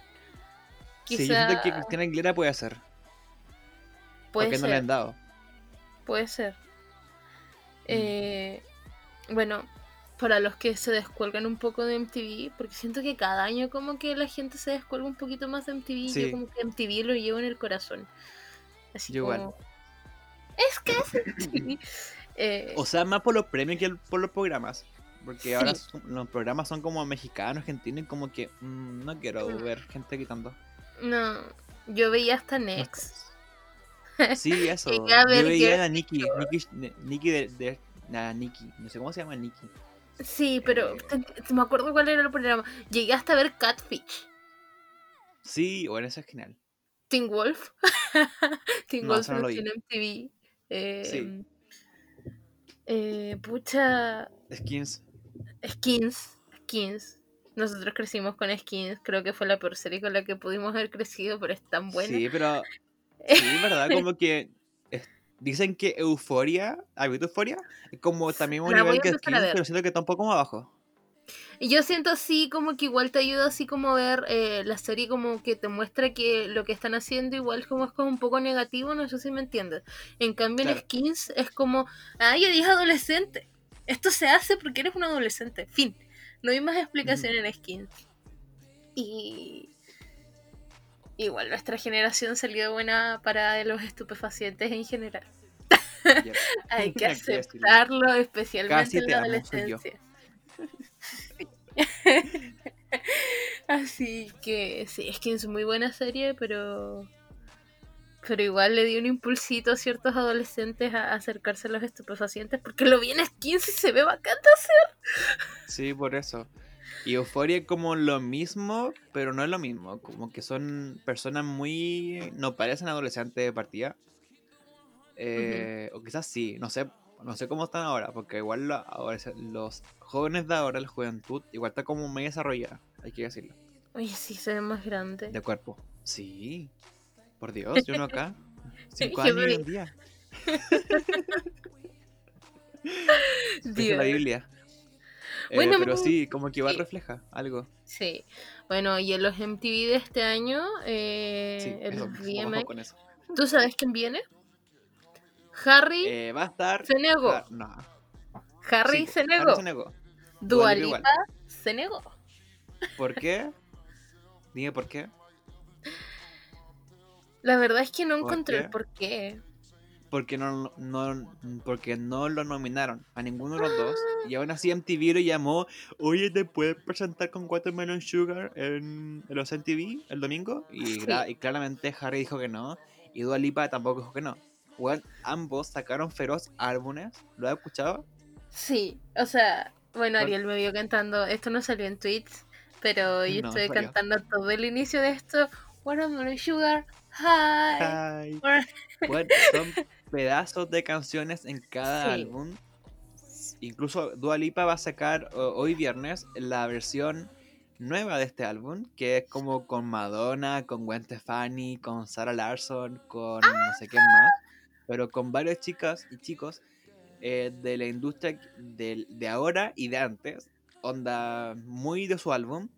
Sí, yo Quizá siento que Cristina Aguilera puede hacer. puede porque ser, no le han dado. puede ser. Mm. Eh, bueno, para los que se descuelgan un poco de MTV, porque siento que cada año como que la gente se descuelga un poquito más de MTV, Sí. yo como que MTV lo llevo en el corazón. Así Yo igual. Es que es MTV. Eh, O sea, más por los premios que por los programas. Porque ahora Sí. son- los programas son como mexicanos, argentinos, y como que mm, no quiero Mm. ver gente gritando. no, yo veía hasta Next. Sí, eso. Yo veía que- a Nikki, Nikki, Nikki de, de- Nikki, no sé cómo se llama Nikki. Sí, pero Eh. me acuerdo cuál era el programa. Llegué hasta ver Catfish. Sí, bueno, eso es genial. Teen Wolf. Teen No, Wolf no lo en MTV. Eh, Sí. eh, pucha. Skins. Skins. Skins. Nosotros crecimos con Skins. Creo que fue la peor serie con la que pudimos haber crecido, pero es tan buena. Sí, pero. Sí, ¿verdad? Como que. es- dicen que Euforia. ¿Has visto Euforia? Es como también un La nivel que Skins, pero siento que está un poco más abajo. Yo siento así como que igual te ayuda así como a ver eh, la serie como que te muestra que lo que están haciendo igual como es como un poco negativo, no sé si me entiendes. En cambio en Claro. Skins es como, ay, eres adolescente. Esto se hace porque eres un adolescente. Fin. No hay más explicación en Skins. Y igual nuestra generación salió buena para los estupefacientes en general. Hay que aceptarlo, especialmente en la amo, adolescencia. Así que sí, que es muy buena serie, pero pero igual le dio un impulsito a ciertos adolescentes a acercarse a los estupefacientes porque lo vi en skins y se ve bacán. Sí, por eso. Y Euforia es como lo mismo, pero no es lo mismo. Como que son personas muy. No parecen adolescentes de partida. Eh, O quizás sí, no sé. No sé cómo están ahora, porque igual se- los jóvenes de ahora, la juventud, igual está como muy desarrollada, hay que decirlo. Oye, sí, se ve más grande. De cuerpo. Sí. Por Dios, yo no acá. Cinco años hoy en día. Dios. la Biblia. Eh, Bueno, pero sí, como que igual sí. refleja algo. Sí. Bueno, y en los MTV de este año, eh, Sí, el eso, ojo VMA, con eso. ¿tú sabes quién viene? Harry Eh, va a estar. se negó. Ah, no. Harry Sí, se Harry negó. se negó. Dua Dua Lipa Lipa se negó. ¿Por qué? Dime por qué. La verdad es que no ¿Por encontré qué? el por qué. Porque no, no, porque no lo nominaron a ninguno de los dos. Y aún así MTV lo llamó. Oye, ¿te puedes presentar con Watermelon Sugar en, en los MTV el domingo? Y, Sí. gra- y claramente Harry dijo que no. Y Dua Lipa tampoco dijo que no. Bueno, ambos sacaron feroz álbumes. ¿Lo has escuchado? Sí, o sea, bueno. Ariel me vio cantando, esto no salió en tweets, pero yo No, estuve salió. cantando todo el inicio de esto. Watermelon Sugar, hi. Ay. Bueno, Bueno, son pedazos de canciones en cada Sí. álbum. Incluso Dua Lipa va a sacar hoy viernes la versión nueva de este álbum, que es como con Madonna, con Gwen Stefani, con Sarah Larson, con no sé quién más, pero con varias chicas y chicos eh, de la industria de, de ahora y de antes, onda muy de su álbum.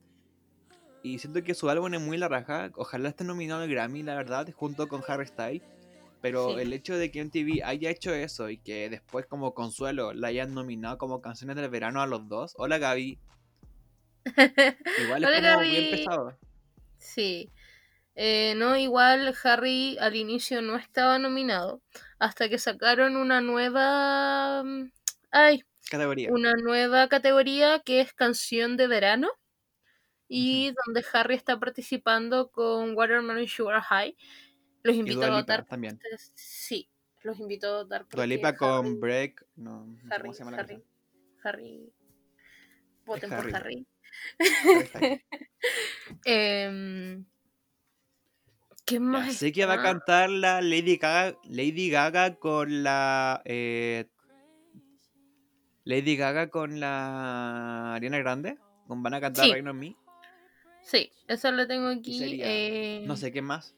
Y siento que su álbum es muy la raja. Ojalá esté nominado al Grammy, la verdad, junto con Harry Styles. Pero Sí. el hecho de que MTV haya hecho eso y que después como consuelo la hayan nominado como canciones del verano a los dos. Hola Gaby. Igual es Hola, como Gaby. pesado. sí. Eh, no, igual Harry al inicio no estaba nominado, hasta que sacaron una nueva... mm, Ay, Categoría. una nueva categoría que es canción de verano y donde Harry está participando con Watermelon Sugar High. Los invito a votar. también. Sí, los invito a votar. Dua porque Lipa con Break. No, Harry, cómo se llama la Harry. Harry. Voten Harry. por Harry. Em, ¿Qué Ya más? sé que va a cantar la Lady Gaga, Lady Gaga con la eh, Lady Gaga con la Ariana Grande. Van a cantar Sí. Reino en mí. Sí, eso lo tengo aquí. sería? eh, No sé qué más.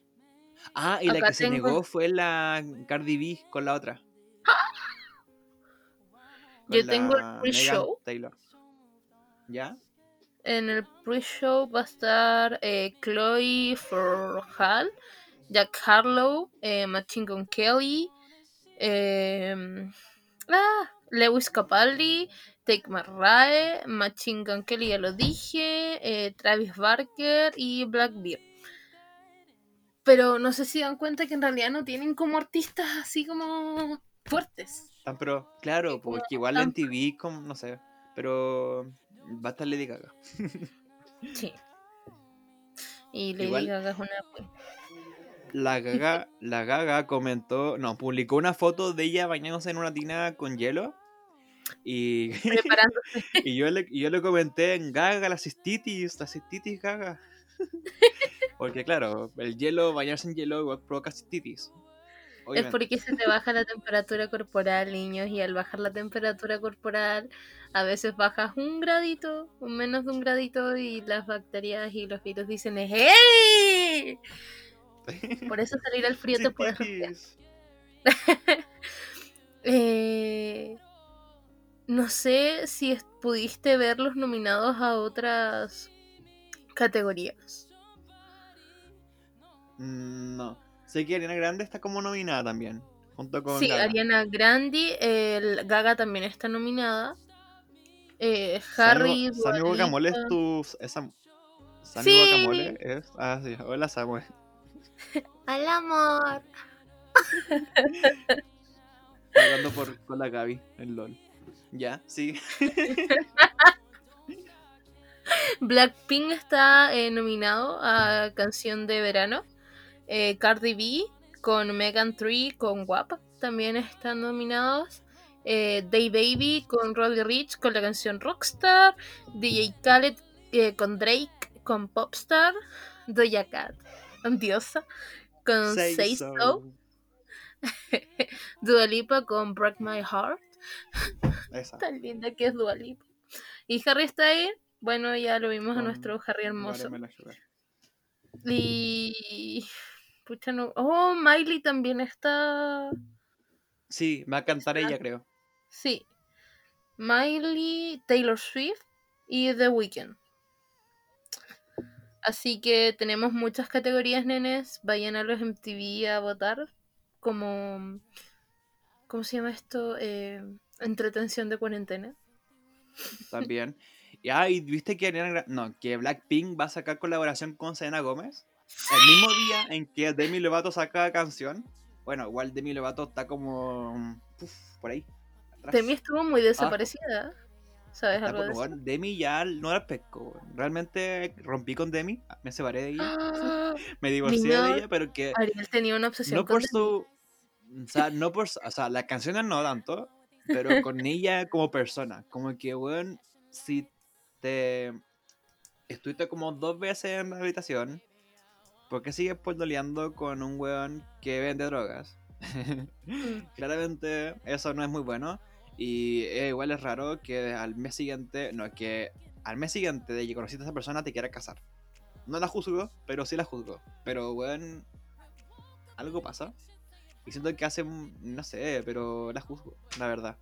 Ah, y la que se negó fue la Cardi B con la otra. Yo tengo el pre-show. ¿Ya? En el pre-show va a estar eh, Chloe Forhal, Jack Harlow, eh, Machine Gun Kelly, eh, ah, Lewis Capaldi, Take McRae, Machine Gun Kelly, ya lo dije, eh, Travis Barker y Blackbeard. Pero no sé si dan cuenta que en realidad no tienen como artistas así como fuertes. Tan pero, claro, como porque igual en TV, como, no sé. Pero va a estar Lady Gaga. Sí. Y Lady Igual- Gaga es una. La Gaga, la Gaga comentó, no, publicó una foto de ella bañándose en una tina con hielo. Y, y yo, le, y yo le comenté en Gaga, la cistitis, la cistitis Gaga. Porque claro, el hielo, bañarse en hielo igual provoca cistitis. Es porque se te baja la temperatura corporal, niños, y al bajar la temperatura corporal, a veces bajas un gradito, o menos de un gradito, y las bacterias y los virus dicen ¡Hey! Por eso salir al frío te puede resfriar. Cistitis. Eh, no sé si pudiste ver los nominados a otras categorías. Mm, No. Sé que Ariana Grande está como nominada también. Junto con Sí, Gaga. Ariana Grande, el Gaga también está nominada. Eh, Harry, Sammy Dua Guacamole es tu. Es Sam- Sí. Guacamole es. Ah, sí. Hola, Samuel. Al amor. Hablando por, con la Gaby en LOL. Ya, sí. Blackpink está eh, nominado a Canción de Verano. Eh, Cardi B con Megan Tree con WAP también están nominados. Eh, Day Baby con Roddy Rich con la canción Rockstar. DJ Khaled eh, con Drake con Popstar. Doja Cat, diosa, con Say, so. Dua Lipa con Break My Heart. Esa. Tan linda que es Dua Lipa. Y Harry Styles, bueno, ya lo vimos a nuestro Harry hermoso. Y. Pucha, no. Oh, Miley también está. Sí, va a cantar ella, creo. Sí. Miley, Taylor Swift y The Weeknd. Así que tenemos muchas categorías, nenes. Vayan a los MTV a votar. Como. ¿Cómo se llama esto? Eh, entretención de cuarentena. También. Y, ah, y viste que No, que Blackpink va a sacar colaboración con Selena Gómez. El mismo día en que Demi Lovato saca canción. Bueno, igual Demi Lovato está como. uf, por ahí. atrás. Demi estuvo muy desaparecida. ¿Sabes algo de eso? Demi ya no era pesco. Realmente rompí con Demi, me separé de ella, Ah, me divorcié niño, de ella, pero que Ariel tenía una obsesión no con por Demi. su. O sea, no por. O sea, las canciones no tanto, pero con ella como persona. Como que, weón, si te. Estuviste como dos veces en la habitación, ¿por qué sigues poldoleando con un weón que vende drogas? Claramente eso no es muy bueno. Y eh, igual es raro que al mes siguiente, no, que al mes siguiente de que conociste a esa persona te quiera casar. No la juzgo, pero sí la juzgo. Pero, weón, algo pasa. Y siento que hace, un- no sé, pero la juzgo, la verdad.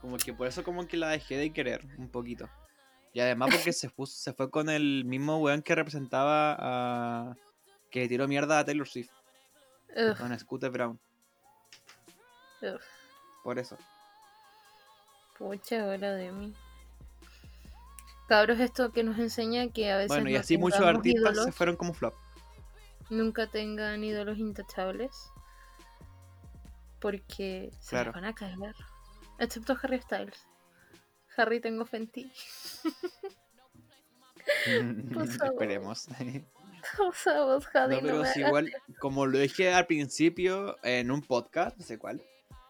Como que por eso como que la dejé de querer un poquito. Y además porque se, fu- se fue con el mismo weón que representaba a... Que le tiró mierda a Taylor Swift. Ugh, Con Scooter Brown. ugh. Por eso. Pucha, ahora de mí. Cabros, esto que nos enseña que a veces Bueno, y así muchos artistas ídolos, se fueron como flop. Nunca tengan ídolos intachables. Porque se Claro. van a caer. Excepto Harry Styles. Harry, tengo fe en ti. Esperemos. Harry, No, no pero hagas igual, como lo dije al principio en un podcast, no sé cuál,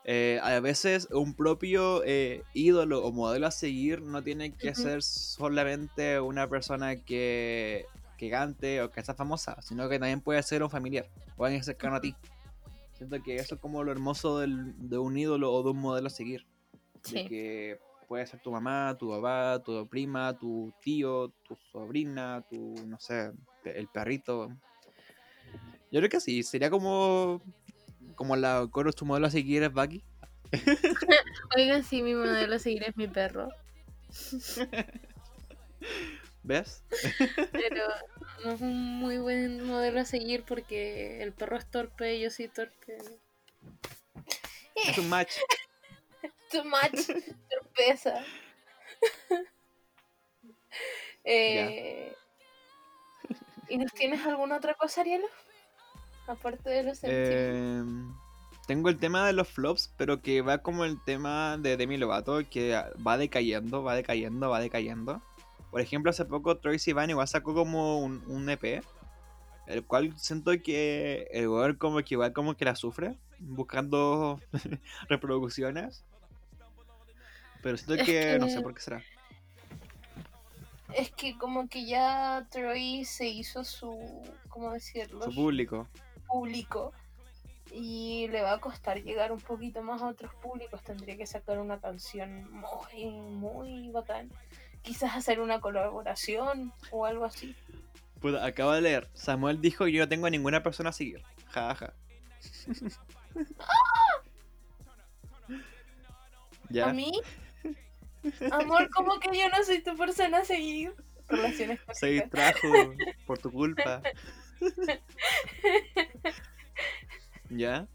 eh, a veces un propio eh, ídolo o modelo a seguir no tiene que ser solamente una persona que, que cante o que sea famosa, sino que también puede ser un familiar o alguien cercano a ti. Siento que eso es como lo hermoso del- de un ídolo o de un modelo a seguir. De Sí. que puede ser tu mamá, tu papá, tu prima, tu tío, tu sobrina, tu, no sé, el perrito. Yo creo que sí, sería como, como la, ¿cuál es tu modelo a seguir es Bucky? Oigan, sí, mi modelo a seguir es mi perro. ¿Ves? Pero no es un muy buen modelo a seguir porque el perro es torpe y yo soy torpe. Es un match. Too much torpeza. eh, ¿Y nos tienes alguna otra cosa, Ariela? Aparte de los. Eh, tengo el tema de los flops, pero que va como el tema de Demi Lovato, que va decayendo, va decayendo, va decayendo. Por ejemplo, hace poco Troy Sivan igual sacó como un, un EP, el cual siento que el weón como que igual como que la sufre, buscando reproducciones. Pero siento Es que, no sé por qué será. Es que como que ya Troy se hizo su, ¿cómo decirlo? Su público. público y le va a costar llegar un poquito más a otros públicos. Tendría que sacar una canción muy, muy bacán. Quizás hacer una colaboración o algo así. Acabo de leer. Samuel dijo yo no tengo ninguna persona a seguir. Ja, ja. ¿Ya? ¿A mí? Amor, ¿cómo que yo no soy tu persona a seguir? Relaciones Se distrajo por tu culpa. ¿Ya?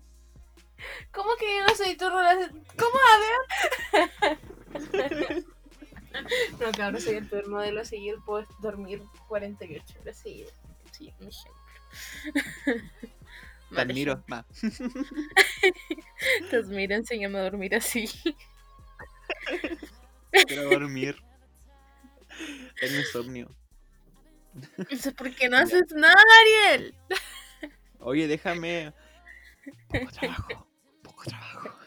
¿Cómo que yo no soy tu relación? ¿Cómo? A ver. no, cabrón, soy el peor modelo a seguir. Puedo dormir 48 horas seguidas. Sí, un ejemplo. Te admiro. Va. Te admiro, enséñame a dormir así. Quiero dormir. Tengo insomnio. Entonces, ¿por qué no haces nada, Ariel? Oye, déjame. Poco trabajo. Poco trabajo.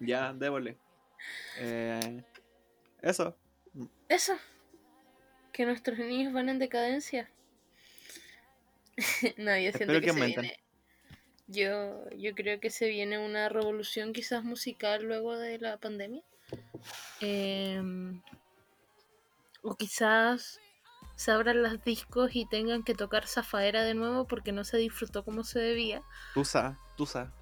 ya, débole. Eh, eso. Eso. Que nuestros niños van en decadencia. no, yo siento Espero que, que se viene. Yo, yo creo que se viene una revolución quizás musical luego de la pandemia. Em, o quizás se abran los discos y tengan que tocar Zafaera de nuevo porque no se disfrutó como se debía. Tusa, Tusa.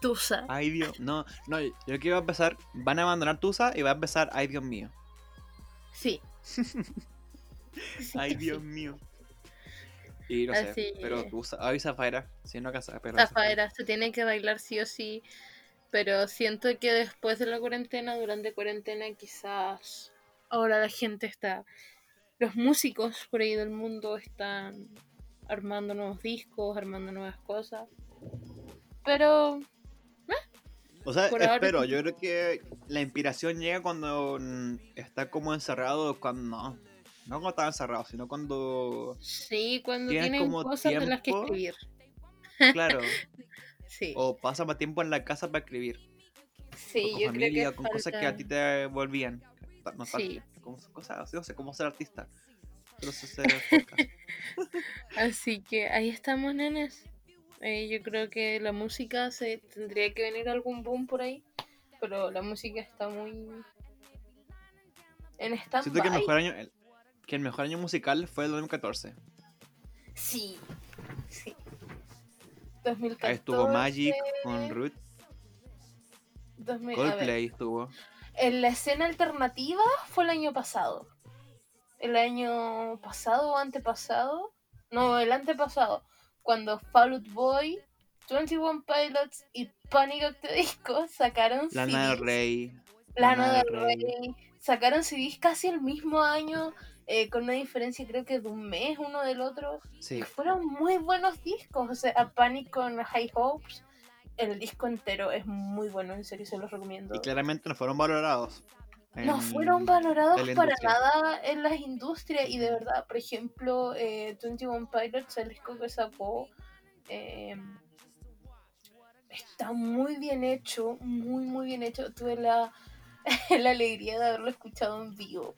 Tusa. Ay, Dios. No, no, yo a empezar. Van a abandonar Tusa y va a empezar. Ay, Dios mío. Sí. Ay. Dios mío. Y no sé, Así pero es. Tusa. Ay, Zafaera. Si no casa, pero. Zafaera, se tiene que bailar sí o sí. Pero siento que después de la cuarentena, durante cuarentena, quizás ahora la gente está. Los músicos por ahí del mundo están armando nuevos discos, armando nuevas cosas. Pero O sea, Por ahora espero, sí. yo creo que la inspiración llega cuando mm, está como encerrado, cuando no, no cuando está encerrado, sino cuando, sí, cuando tienen como cosas de las que tiempo. escribir. claro, Sí, o pasa más tiempo en la casa para escribir, sí, o con yo familia, creo que con cosas que a falta- ti te volvían, no Sí. como cosas no sé cómo ser artista, pero ser podcast. Así que ahí estamos, nenes. Eh, yo creo que la música se tendría que venir algún boom por ahí, pero la música está muy en stand Siento que el mejor año, el- que el mejor año musical fue el 2014, Sí, sí. 2014. ahí estuvo Magic con Ruth, 2000 a ver, Coldplay estuvo, En la escena alternativa fue el año pasado. El año pasado o antepasado. No, el antepasado. Cuando Fall Out Boy, 21 Pilots y Panic! at the Disco sacaron Lana del CDs. Rey, Lana del Rey. Rey. Sacaron CDs casi el mismo año, eh, con una diferencia creo que de un mes uno del otro. sí, Y fueron muy buenos discos. O sea, Panic con High Hopes. El disco entero es muy bueno, en serio se los recomiendo. y claramente no fueron valorados. No fueron valorados para nada en las industrias y de verdad, por ejemplo, eh, 21 Pilots, el disco que sacó, eh, está muy bien hecho, muy muy bien hecho. Tuve la, la alegría de haberlo escuchado en vivo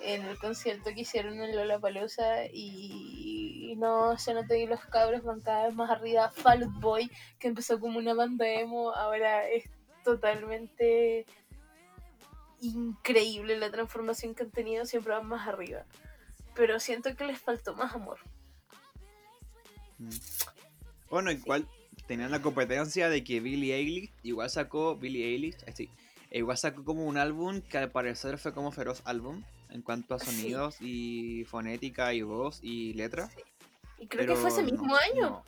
en el concierto que hicieron en Lollapalooza y, y no se nota que los cabros van cada vez más arriba. Fall Boy, que empezó como una banda emo, ahora es totalmente increíble la transformación que han tenido, siempre van más arriba. Pero siento que les faltó más amor. Mm. Bueno, igual tenían la competencia de que Billie Eilish igual sacó Billie Eilish, así, igual sacó como un álbum que al parecer fue como feroz álbum en cuanto a Sí. sonidos y fonética y voz y letra. Y creo que fue ese pero mismo no- año. no.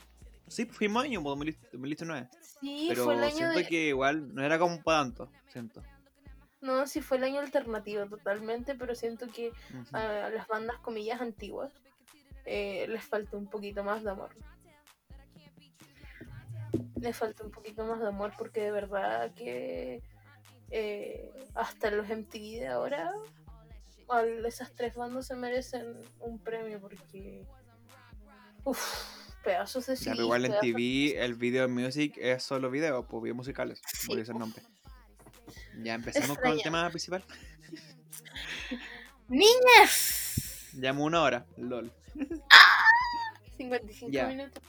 Sí, fue mismo año, 2019. Sí, Pero fue el año siento de... que igual no era como para tanto, siento. No, sí fue el año alternativo totalmente, pero siento que a las bandas comillas antiguas eh, les falta un poquito más de amor. Les falta un poquito más de amor porque de verdad que eh, hasta los MTV de ahora, esas tres bandas se merecen un premio porque... Uff, pedazos de Ya, CD, igual en TV el video music es solo video, pues videos musicales, Sí, por ese nombre. Ya empezamos con el tema principal. ¡Niñas! Llamo una hora, lol. 55 Ya. minutos.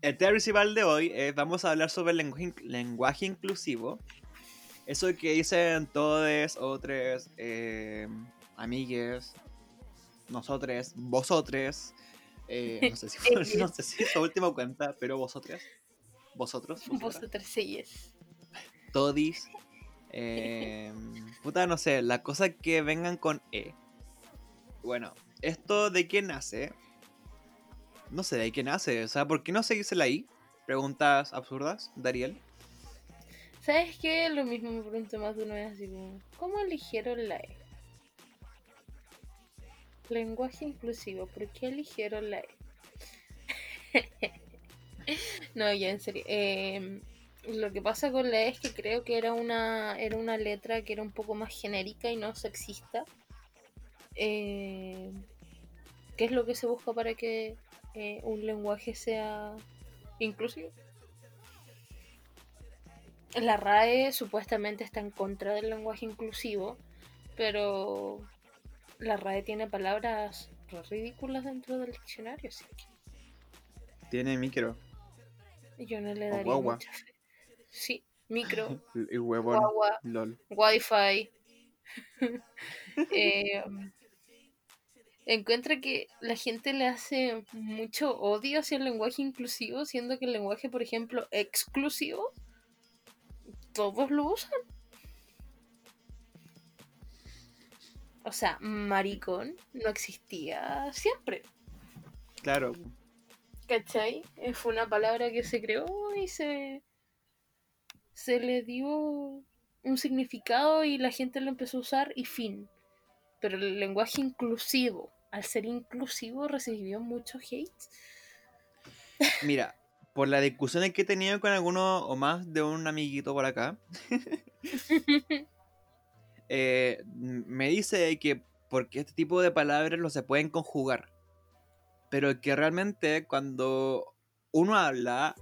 El tema principal de hoy es, vamos a hablar sobre el lenguaje, inc- lenguaje inclusivo. Eso que dicen todos, otros, eh, amigues, nosotros, vosotros. eh, no, sé si no sé si es su última cuenta, pero vosotros. Vosotros. vosotras. Vosotras selles. Todis. Eh, puta, no sé, la cosa que vengan con E. Bueno, ¿esto de qué nace? No sé de qué nace, o sea, ¿por qué no se dice la I? Preguntas absurdas, Dariel. ¿Sabes qué? Lo mismo me pregunté más de una vez, así como, ¿cómo eligieron la E? Lenguaje inclusivo, ¿por qué eligieron la E? no, ya en serio. em, lo que pasa con la E es que creo que era una, era una letra que era un poco más genérica y no sexista. Eh, ¿Qué es lo que se busca para que eh, un lenguaje sea inclusivo? La RAE supuestamente está en contra del lenguaje inclusivo, pero la RAE tiene palabras ridículas dentro del diccionario, así Tiene micro que yo no le daría mucha fe. Sí, micro, y huevón. guagua, LOL. wifi. Eh, encuentra que la gente le hace mucho odio hacia el lenguaje inclusivo, siendo que el lenguaje, por ejemplo, exclusivo, todos lo usan. O sea, maricón no existía siempre. Claro, ¿Cachai? Fue una palabra que se creó y se, se le dio un significado y la gente lo empezó a usar y fin. Pero el lenguaje inclusivo, al ser inclusivo, recibió mucho hate. mira, por las discusiones que he tenido con alguno o más de un amiguito por acá, eh, me dice que porque este tipo de palabras no se pueden conjugar. Pero que realmente cuando uno habla,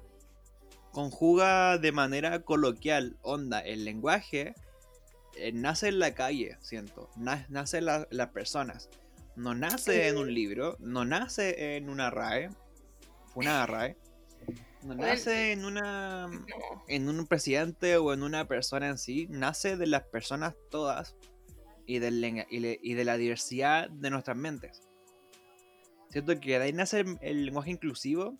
conjuga de manera coloquial, onda, el lenguaje eh, nace en la calle, siento, na- nace en la- las personas. No nace en un libro, no nace en una RAE, una RAE, no nace en una en un presidente o en una persona en sí, nace de las personas todas y, del lenga- y, le- y de la diversidad de nuestras mentes. Siento que de ahí nace el, el lenguaje inclusivo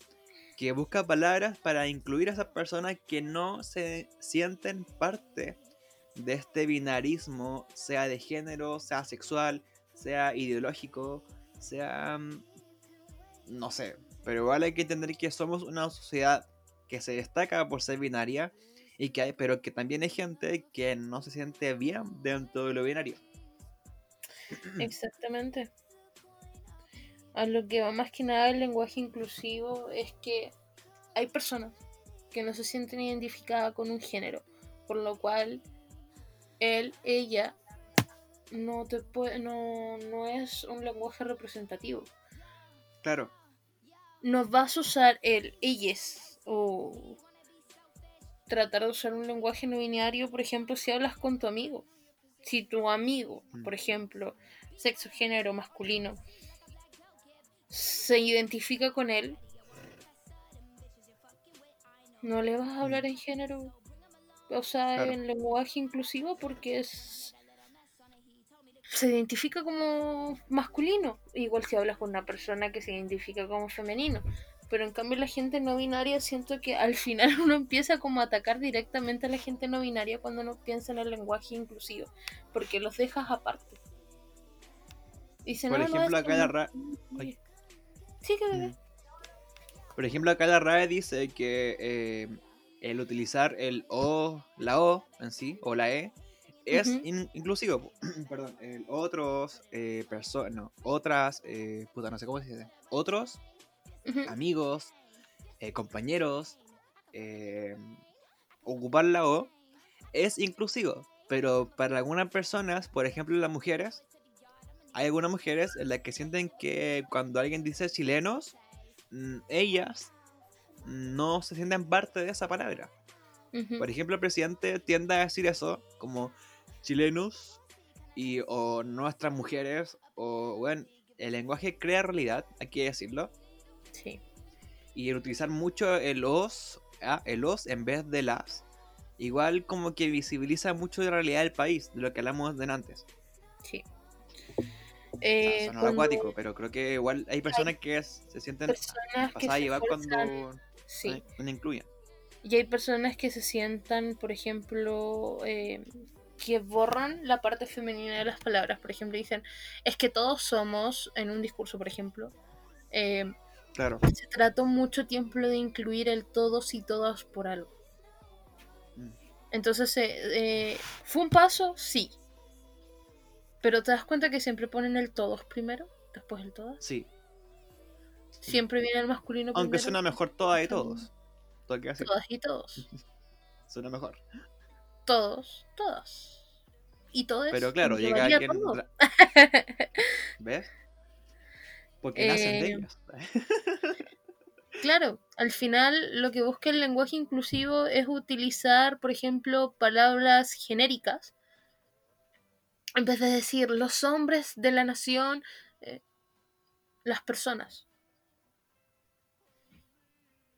que busca palabras para incluir a esas personas que no se sienten parte de este binarismo, sea de género, sea sexual, sea ideológico, sea... mm, no sé, pero igual hay que entender que somos una sociedad que se destaca por ser binaria y que hay, pero que también hay gente que no se siente bien dentro de lo binario. Exactamente. A lo que va más que nada el lenguaje inclusivo es que hay personas que no se sienten identificadas con un género, por lo cual él, ella, no te puede, no, no es un lenguaje representativo. Claro, No vas a usar el ellas o tratar de usar un lenguaje no binario, por ejemplo, si hablas con tu amigo. Si tu amigo, Mm. por ejemplo, sexo, género, masculino, se identifica con él, no le vas a hablar en género, o sea, Claro. en lenguaje inclusivo porque es se identifica como masculino, igual si hablas con una persona que se identifica como femenino. Pero en cambio la gente no binaria siento que al final uno empieza como a atacar directamente a la gente no binaria cuando no piensa en el lenguaje inclusivo, porque los dejas aparte. Por "No, no, ejemplo, acá la ra- Ay. Sí, que Mm. Por ejemplo, acá la RAE dice que eh, el utilizar el O, la O en sí, o la E, es in- inclusivo. Perdón, el otros, eh, personas, no, otras, eh, puta, no sé cómo se dice. Otros, amigos, eh, compañeros, eh, ocupar la O es inclusivo. Pero para algunas personas, por ejemplo las mujeres, hay algunas mujeres en las que sienten que cuando alguien dice chilenos, mm, ellas no se sienten parte de esa palabra. Por ejemplo, el presidente tiende a decir eso, como chilenos y o nuestras mujeres, o bueno, el lenguaje crea realidad, hay que decirlo, Sí. y el utilizar mucho el os, ah, el os en vez de las, igual como que visibiliza mucho de la realidad del país, de lo que hablamos de antes. Sí. O sea, Eh, cuando acuático, pero creo que igual hay personas que es- se sienten personas que pasadas a se llevar esfuerzan- cuando, Sí. cuando incluyen. Y hay personas que se sientan, por ejemplo, eh, que borran la parte femenina de las palabras. Por ejemplo, dicen, es que todos somos, en un discurso, por ejemplo, eh, Claro. se trató mucho tiempo de incluir el todos y todas por algo. Mm. Entonces, eh, eh, ¿fue un paso? Sí. Pero te das cuenta que siempre ponen el todos primero, después el todas. Sí. Siempre viene el masculino Aunque primero. suena mejor toda de Femenino. todos. Todas y todos. Suena mejor. Todos, todas. Y todos. Pero claro, llega alguien. todo. ¿Ves? Porque nacen de Eh, ellos. Claro, al final lo que busca el lenguaje inclusivo es utilizar, por ejemplo, palabras genéricas. En vez de decir los hombres de la nación, eh, las personas.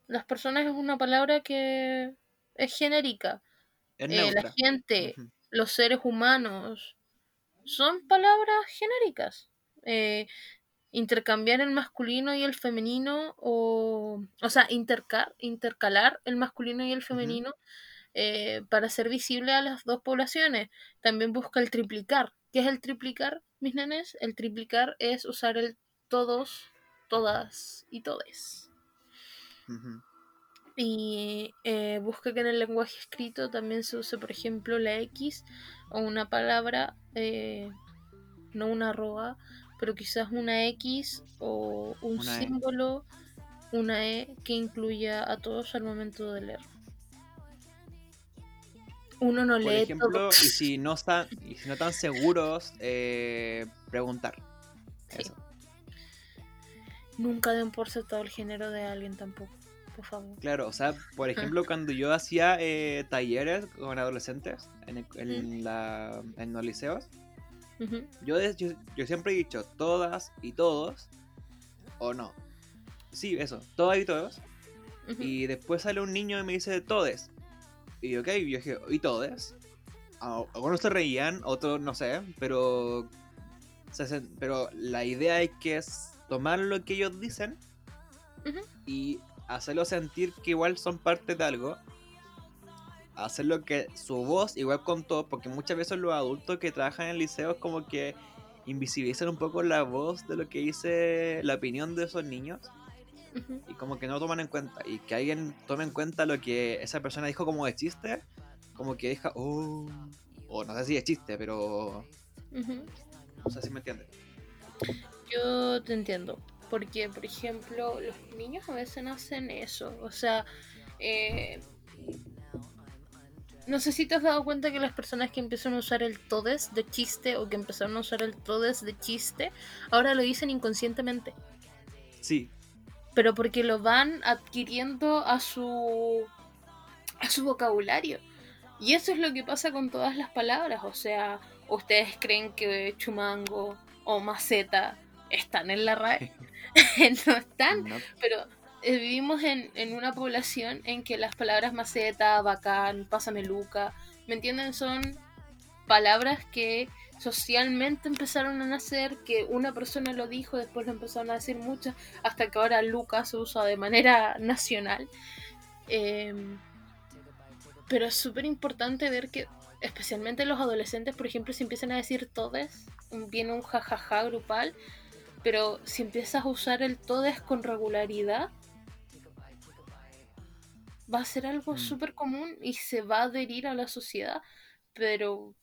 Las personas es una palabra que es genérica. Es Eh, la gente, los seres humanos, son palabras genéricas. Eh, intercambiar el masculino y el femenino, o, o sea, intercar, intercalar el masculino y el femenino eh, para ser visible a las dos poblaciones. También busca el triplicar. ¿Qué es el triplicar, mis nenes? El triplicar es usar el todos, todas y todes. Y eh, busca que en el lenguaje escrito también se use, por ejemplo, la X o una palabra, eh, no una arroba, pero quizás una X o un Una E. símbolo, una E que incluya a todos al momento de leer. Uno no Por lee ejemplo, todo. y si no están, y si no están seguros, eh, preguntar. Sí. Eso. Nunca den por sentado el género de alguien tampoco, por favor. Claro, o sea, por ejemplo, cuando yo hacía eh, talleres con adolescentes en, el- en la, en los liceos, yo, yo, yo siempre he dicho todas y todos, o no. Sí, eso, todas y todos. Y después sale un niño y me dice todes. Y ok, yo dije, ¿y todes? A- Algunos se reían, otros no sé, pero. se pero la idea es que es tomar lo que ellos dicen y hacerlo sentir que igual son parte de algo. Hacerlo que su voz igual contó, porque muchas veces los adultos que trabajan en liceos como que invisibilizan un poco la voz de lo que dice la opinión de esos niños Y como que no lo toman en cuenta y que alguien tome en cuenta lo que esa persona dijo como de chiste como que deja oh o no sé si es chiste pero ujú. no sé si me entiendes Yo te entiendo. Porque, por ejemplo, los niños a veces hacen eso. O sea, eh, no sé si te has dado cuenta que las personas que empiezan a usar el todes de chiste o que empezaron a usar el todes de chiste, ahora lo dicen inconscientemente. sí Pero porque lo van adquiriendo a su, a su vocabulario. Y eso es lo que pasa con todas las palabras. O sea, ustedes creen que chumango o maceta están en la RAE. no están. no, Pero eh, vivimos en, en una población en que las palabras maceta, bacán, pásame luca, ¿me entienden? Son palabras que socialmente empezaron a nacer, que una persona lo dijo, después lo empezaron a decir muchas, hasta que ahora Lucas se usa de manera nacional. Em, pero es súper importante ver que, especialmente los adolescentes, por ejemplo, si empiezan a decir todes, viene un jajaja grupal, pero si empiezas a usar el todes con regularidad, va a ser algo Mm. súper común y se va a adherir a la sociedad, pero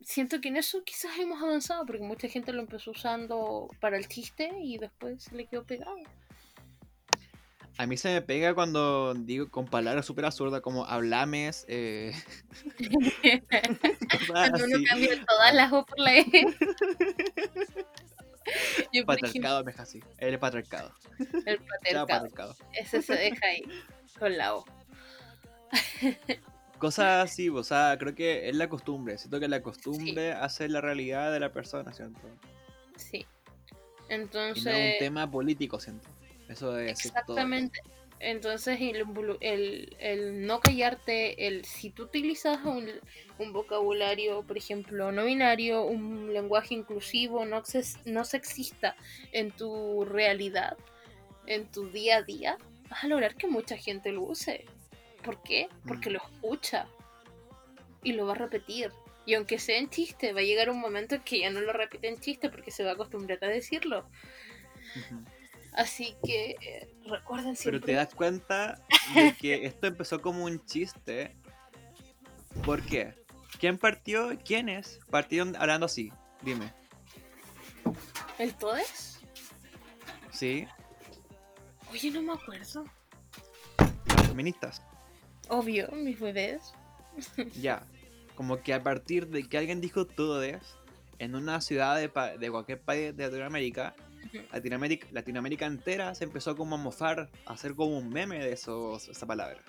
siento que en eso quizás hemos avanzado, porque mucha gente lo empezó usando para el chiste y después se le quedó pegado. A mí se me pega cuando digo con palabras súper absurdas como hablames, eh, Cuando uno cambia todas las O por la E. Yo, por ejemplo, Patriarcado me así. El patriarcado. el patriarcado. patriarcado. Ese se deja ahí, con la O. Cosas así, o sea, creo que es la costumbre. Siento que la costumbre hace la realidad de la persona, ¿cierto? Sí. Y no Entonces. es un tema político, siento. Eso todo. Exactamente. Entonces, el, el, el no callarte, el si tú utilizas un, un vocabulario, por ejemplo, no binario, un lenguaje inclusivo, no, no sexista en tu realidad, en tu día a día, vas a lograr que mucha gente lo use. ¿Por qué? Porque Mm. lo escucha y lo va a repetir. Y aunque sea en chiste, va a llegar un momento en que ya no lo repite en chiste porque se va a acostumbrar a decirlo. Así que eh, recuerden Pero siempre. te das cuenta de que esto empezó como un chiste. ¿Por qué? ¿Quién partió? ¿Quiénes partieron hablando así? Dime. ¿El Todes? ¿Sí? Oye, no me acuerdo. Las feministas. Obvio, mis bebés. Ya. Como que a partir de que alguien dijo todo eso en una ciudad de, pa- de cualquier país de Latinoamérica. Latinoamérica, Latinoamérica entera se empezó como a mofar, a hacer como un meme de esos, esa palabra.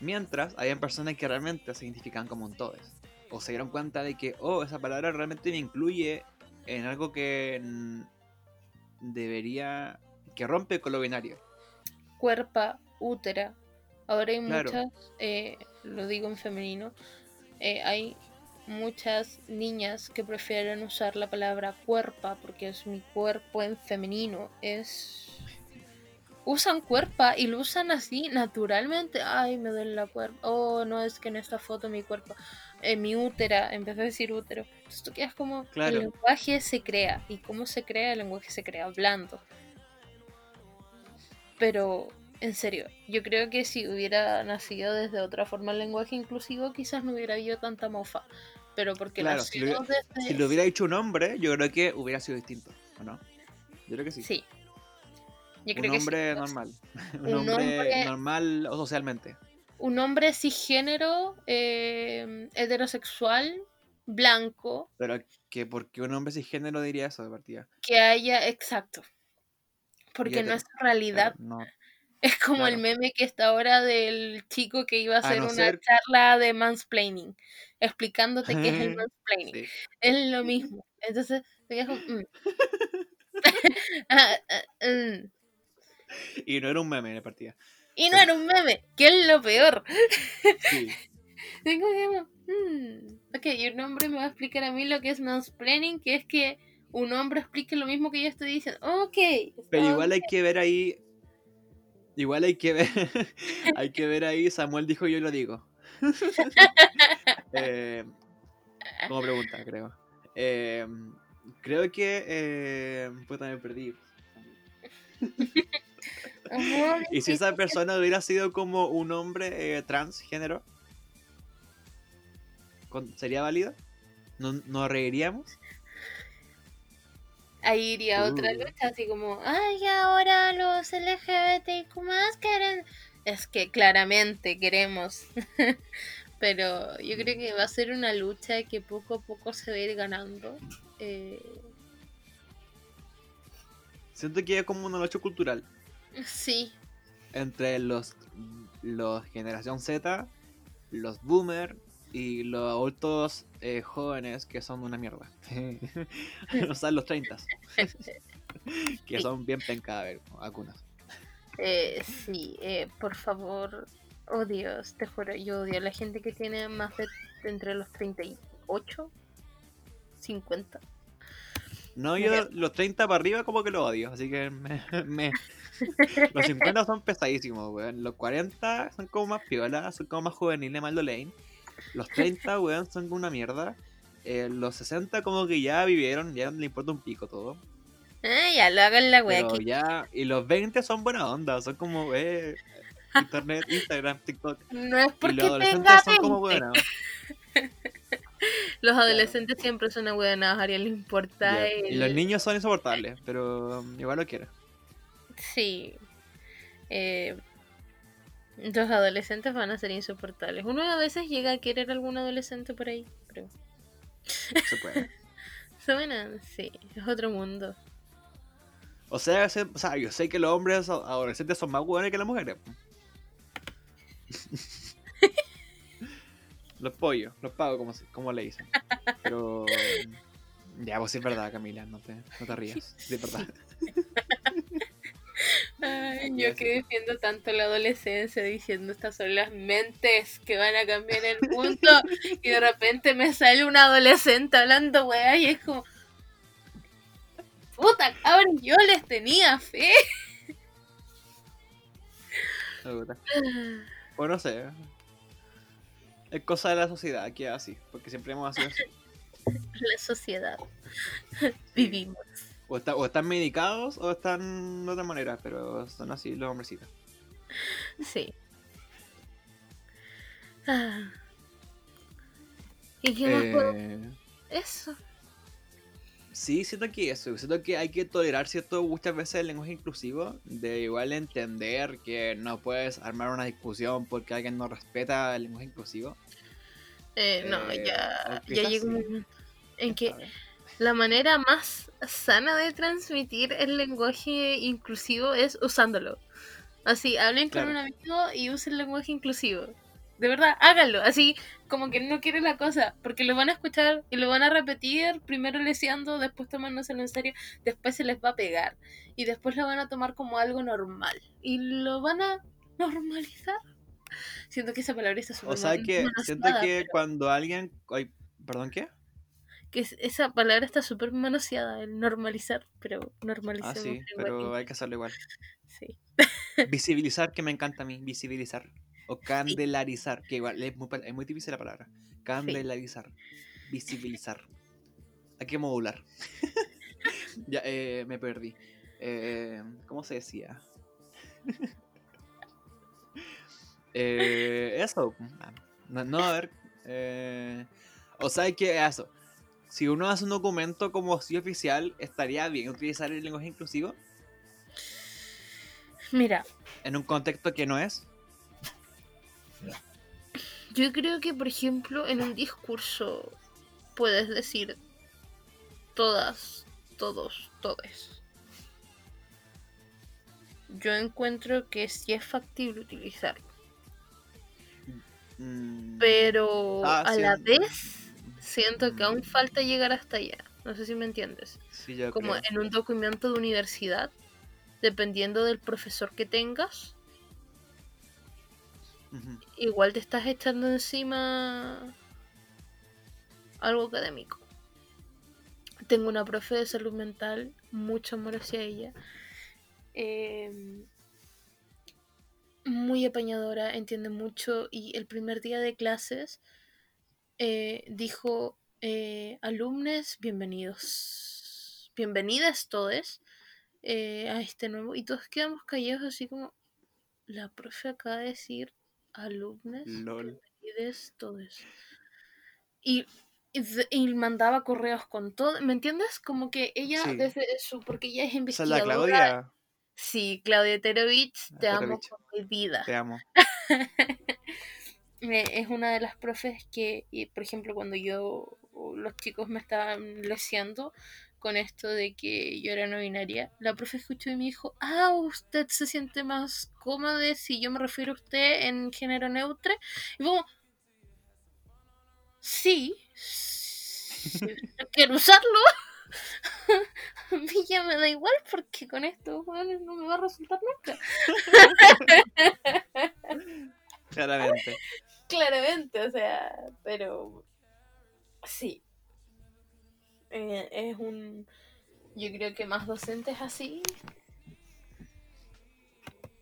Mientras, habían personas que realmente se identificaban como un todes. O se dieron cuenta de que, oh, esa palabra realmente me incluye en algo que debería... que rompe con lo binario. Cuerpa, útera. Ahora hay Claro. muchas, eh, lo digo en femenino, eh, hay muchas niñas que prefieren usar la palabra cuerpa porque es mi cuerpo en femenino. Es. Usan cuerpa y lo usan así naturalmente. Ay, me duele la cuerpa. Oh, no, es que en esta foto mi cuerpo. eh, mi útera, empecé a decir útero. Entonces tú quedas como. Claro. El lenguaje se crea. ¿Y cómo se crea? El lenguaje se crea hablando. Pero, en serio, yo creo que si hubiera nacido desde otra forma el lenguaje inclusivo, quizás no hubiera habido tanta mofa. Pero porque Claro, si lo hubiera- desde... Si lo hubiera dicho un hombre, yo creo que hubiera sido distinto, ¿o no? Yo creo que sí. Sí. Yo un que hombre normal. un, Un hombre, hombre- normal o socialmente. Un hombre cisgénero, eh, heterosexual, blanco, Pero que porque un hombre cisgénero diría eso de partida. que haya... Exacto. Porque no es realidad. Claro, no. Es como el meme que está ahora del chico que iba a A hacer no una ser- charla de mansplaining, explicándote qué es el mansplaining. Sí. Es lo mismo. Entonces, te mm. Ah, ah, mm. Y no era un meme de partida. Y no era un meme, que es lo peor. Sí. Tengo que mm. Ok, y un hombre me va a explicar a mí lo que es mansplaining, que es que un hombre explique lo mismo que yo estoy diciendo. Ok. Pero igual hay que ver ahí. Igual hay que ver. hay que ver ahí. Samuel dijo yo lo digo. Eh, como pregunta, creo. Eh, creo que. Eh, puta, me perdí. Y si esa persona hubiera sido como un hombre transgénero, ¿sería válido? ¿No- ¿Nos reiríamos? Ahí iría otra lucha, así como, ay, ahora los LGBTQ más quieren. Es que claramente queremos. Pero yo creo que va a ser una lucha que poco a poco se va a ir ganando. Eh, Siento que es como una lucha cultural sí, entre los, los generación Z, los boomer y los adultos eh, jóvenes que son una mierda. o sea, los 30. que son bien penca, a ver, algunos. eh, sí, eh, por favor, oh Dios, te juro, yo odio a la gente que tiene más de, entre los 30 y 8, 50. No, yo los 30 para arriba como que lo odio, así que me, me- los 50 son pesadísimos, weón. Los 40 son como más piolas, son como más juveniles, más Lane. Los 30, weón, son como una mierda. Eh, los 60 como que ya vivieron, ya no le importa un pico todo. Ah, ya lo hagan la wea que ya, y los 20 son buena onda, son como, eh, internet, Instagram, TikTok. no es Y porque los adolescentes tenga son como 20. buenas. Los adolescentes siempre son ahueonados, a Ariel le importa el... Y los niños son insoportables, pero um, igual lo quiero. Sí. Eh, los adolescentes van a ser insoportables. Uno a veces llega a querer algún adolescente por ahí, pero... Se puede. Suena, sí, es otro mundo. O sea, se- o sea, yo sé que los hombres a- adolescentes son más buenos que las mujeres. los pollos, los pago como, como le dicen. Pero. Ya, pues sí es verdad, Camila, no te, no te rías. Sí es verdad. Ay, yo que defiendo tanto la adolescencia diciendo estas son las mentes que van a cambiar el mundo y de repente me sale un adolescente hablando weá y es como puta cabrón yo les tenía fe. O no sé. Es cosa de la sociedad que es así, porque siempre hemos sido así. la sociedad vivimos O, está- o están medicados o están de otra manera, pero son así los hombrecitos. sí Ah. y qué más puedo- Eh, eso Sí, siento que eso, siento que hay que tolerar cierto muchas veces el lenguaje inclusivo, de igual entender que no puedes armar una discusión porque alguien no respeta el lenguaje inclusivo. Eh, no Eh, ya ya llegó un momento en que. La manera más sana de transmitir el lenguaje inclusivo es usándolo. Así, hablen con un amigo y usen el lenguaje inclusivo. De verdad, háganlo. Así como que no quieren la cosa. Porque lo van a escuchar y lo van a repetir. Primero leseando, después tomándoselo en serio. Después se les va a pegar. Y después lo van a tomar como algo normal. Y lo van a normalizar. Siento que esa palabra está súper O sea que siento que pero- cuando alguien... ay, ¿Perdón qué? Que es- esa palabra está súper manoseada, el normalizar, pero Ah, normalicemos sí, pero hay que hacerlo igual. Sí. Visibilizar, que me encanta a mí, visibilizar. O candelarizar, que igual es muy, es muy difícil la palabra. Candelarizar, visibilizar. Hay que modular. ya, eh, me perdí. Eh, ¿Cómo se decía? Eh, eso. ah, No, no, a ver. eh, o sea, que eso. Si uno hace un documento como si oficial, estaría bien utilizar el lenguaje inclusivo. Mira, en un contexto que no es. yo creo que, por ejemplo, en un discurso puedes decir todas, todos, todes. Yo encuentro que sí es factible utilizarlo, Mm, pero Ah, a sí, la vez siento que aún falta llegar hasta allá. No sé si me entiendes. sí, yo como creo. en un documento de universidad, dependiendo del profesor que tengas, igual te estás echando encima algo académico. Tengo una profe de salud mental, mucho amor hacia ella. em, muy apañadora, entiende mucho y el primer día de clases eh, dijo, eh, alumnos, bienvenidos, bienvenidas todos eh, a este nuevo, y todos quedamos callados así como, la profe acaba de decir, alumnos, Lol. bienvenidos todos. Y, y, mandaba correos con todo, ¿me entiendes? Como que ella Sí. desde su, porque ella es Esa es la investigadora. Claudia. Sí, Claudia Terovich, te amo con mi vida. Te amo. Eh, es una de las profes que, y, por ejemplo, cuando yo, los chicos me estaban leseando con esto de que yo era no binaria, la profe escuchó y me dijo, ah, usted se siente más cómoda si yo me refiero a usted en género neutro. Y como, sí, si usted quiere usarlo. A mí ya me da igual porque con esto bueno, no me va a resultar nunca. Claramente. Claramente, o sea, pero Sí. Eh, es un. Yo creo que más docentes así.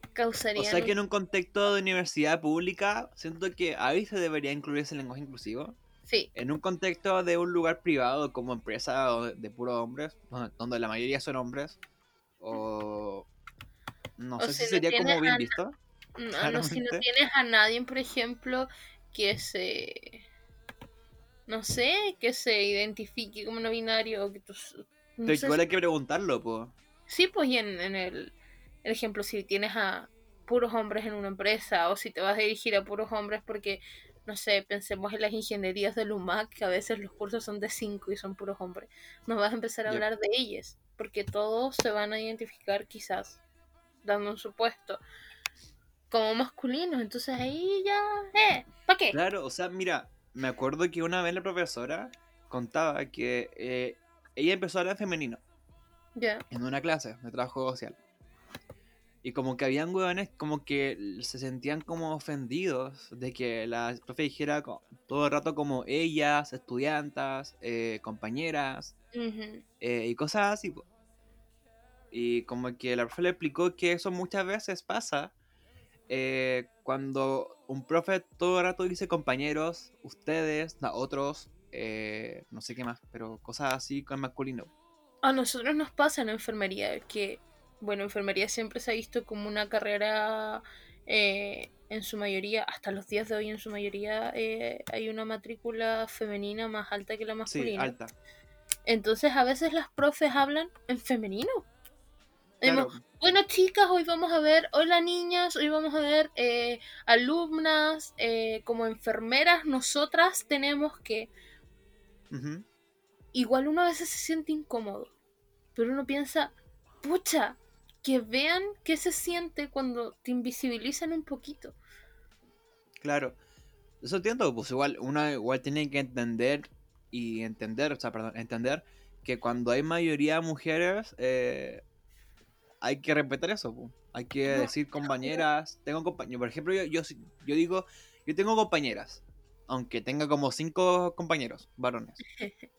O Causarían. sea que en un contexto de universidad pública, siento que ahí se debería incluir ese lenguaje inclusivo. Sí, En un contexto de un lugar privado como empresa o de, puros hombres, donde, la mayoría son hombres, o no O sé si no sería como bien visto. No, no, si no tienes a nadie, por ejemplo, que se. No sé, que se identifique como no binario o que tus. no Pero sé igual si- hay que preguntarlo, pues. Sí, pues y en, en el, el ejemplo, si tienes a puros hombres en una empresa o si te vas a dirigir a puros hombres porque, no sé, pensemos en las ingenierías del UMAC, que a veces los cursos son de 5 y son puros hombres, no vas a empezar a hablar de ellas, porque todos se van a identificar quizás, dando un supuesto, como masculinos, entonces ahí ya, eh, ¿para qué? Claro, o sea, mira, me acuerdo que una vez la profesora contaba que eh, ella empezó a hablar en femenino Ya, en una clase de trabajo social. Y como que habían hueones como que se sentían como ofendidos de que la profe dijera todo el rato como ellas, estudiantas, eh, compañeras ujú, eh, y cosas así. Y como que la profe le explicó que eso muchas veces pasa eh, cuando un profe todo el rato dice compañeros, ustedes, no, otros, eh, no sé qué más, pero cosas así con masculino. A nosotros nos pasa en enfermería que, bueno, enfermería siempre se ha visto como una carrera, eh, en su mayoría, hasta los días de hoy en su mayoría, eh, hay una matrícula femenina más alta que la Sí, masculina. alta. Entonces a veces las profes hablan en femenino. Claro, bueno chicas, hoy vamos a ver, hola niñas, hoy vamos a ver eh, alumnas, eh, como enfermeras, nosotras tenemos que igual uno a veces se siente incómodo, pero uno piensa, pucha, que vean qué se siente cuando te invisibilizan un poquito. claro. Eso entiendo, pues igual, uno igual tiene que entender y entender, o sea, perdón, entender que cuando hay mayoría de mujeres, eh, hay que respetar eso, pues. Hay que decir compañeras, tengo compañeros, por ejemplo, yo, yo, yo digo, yo tengo compañeras, aunque tenga como cinco compañeros, varones.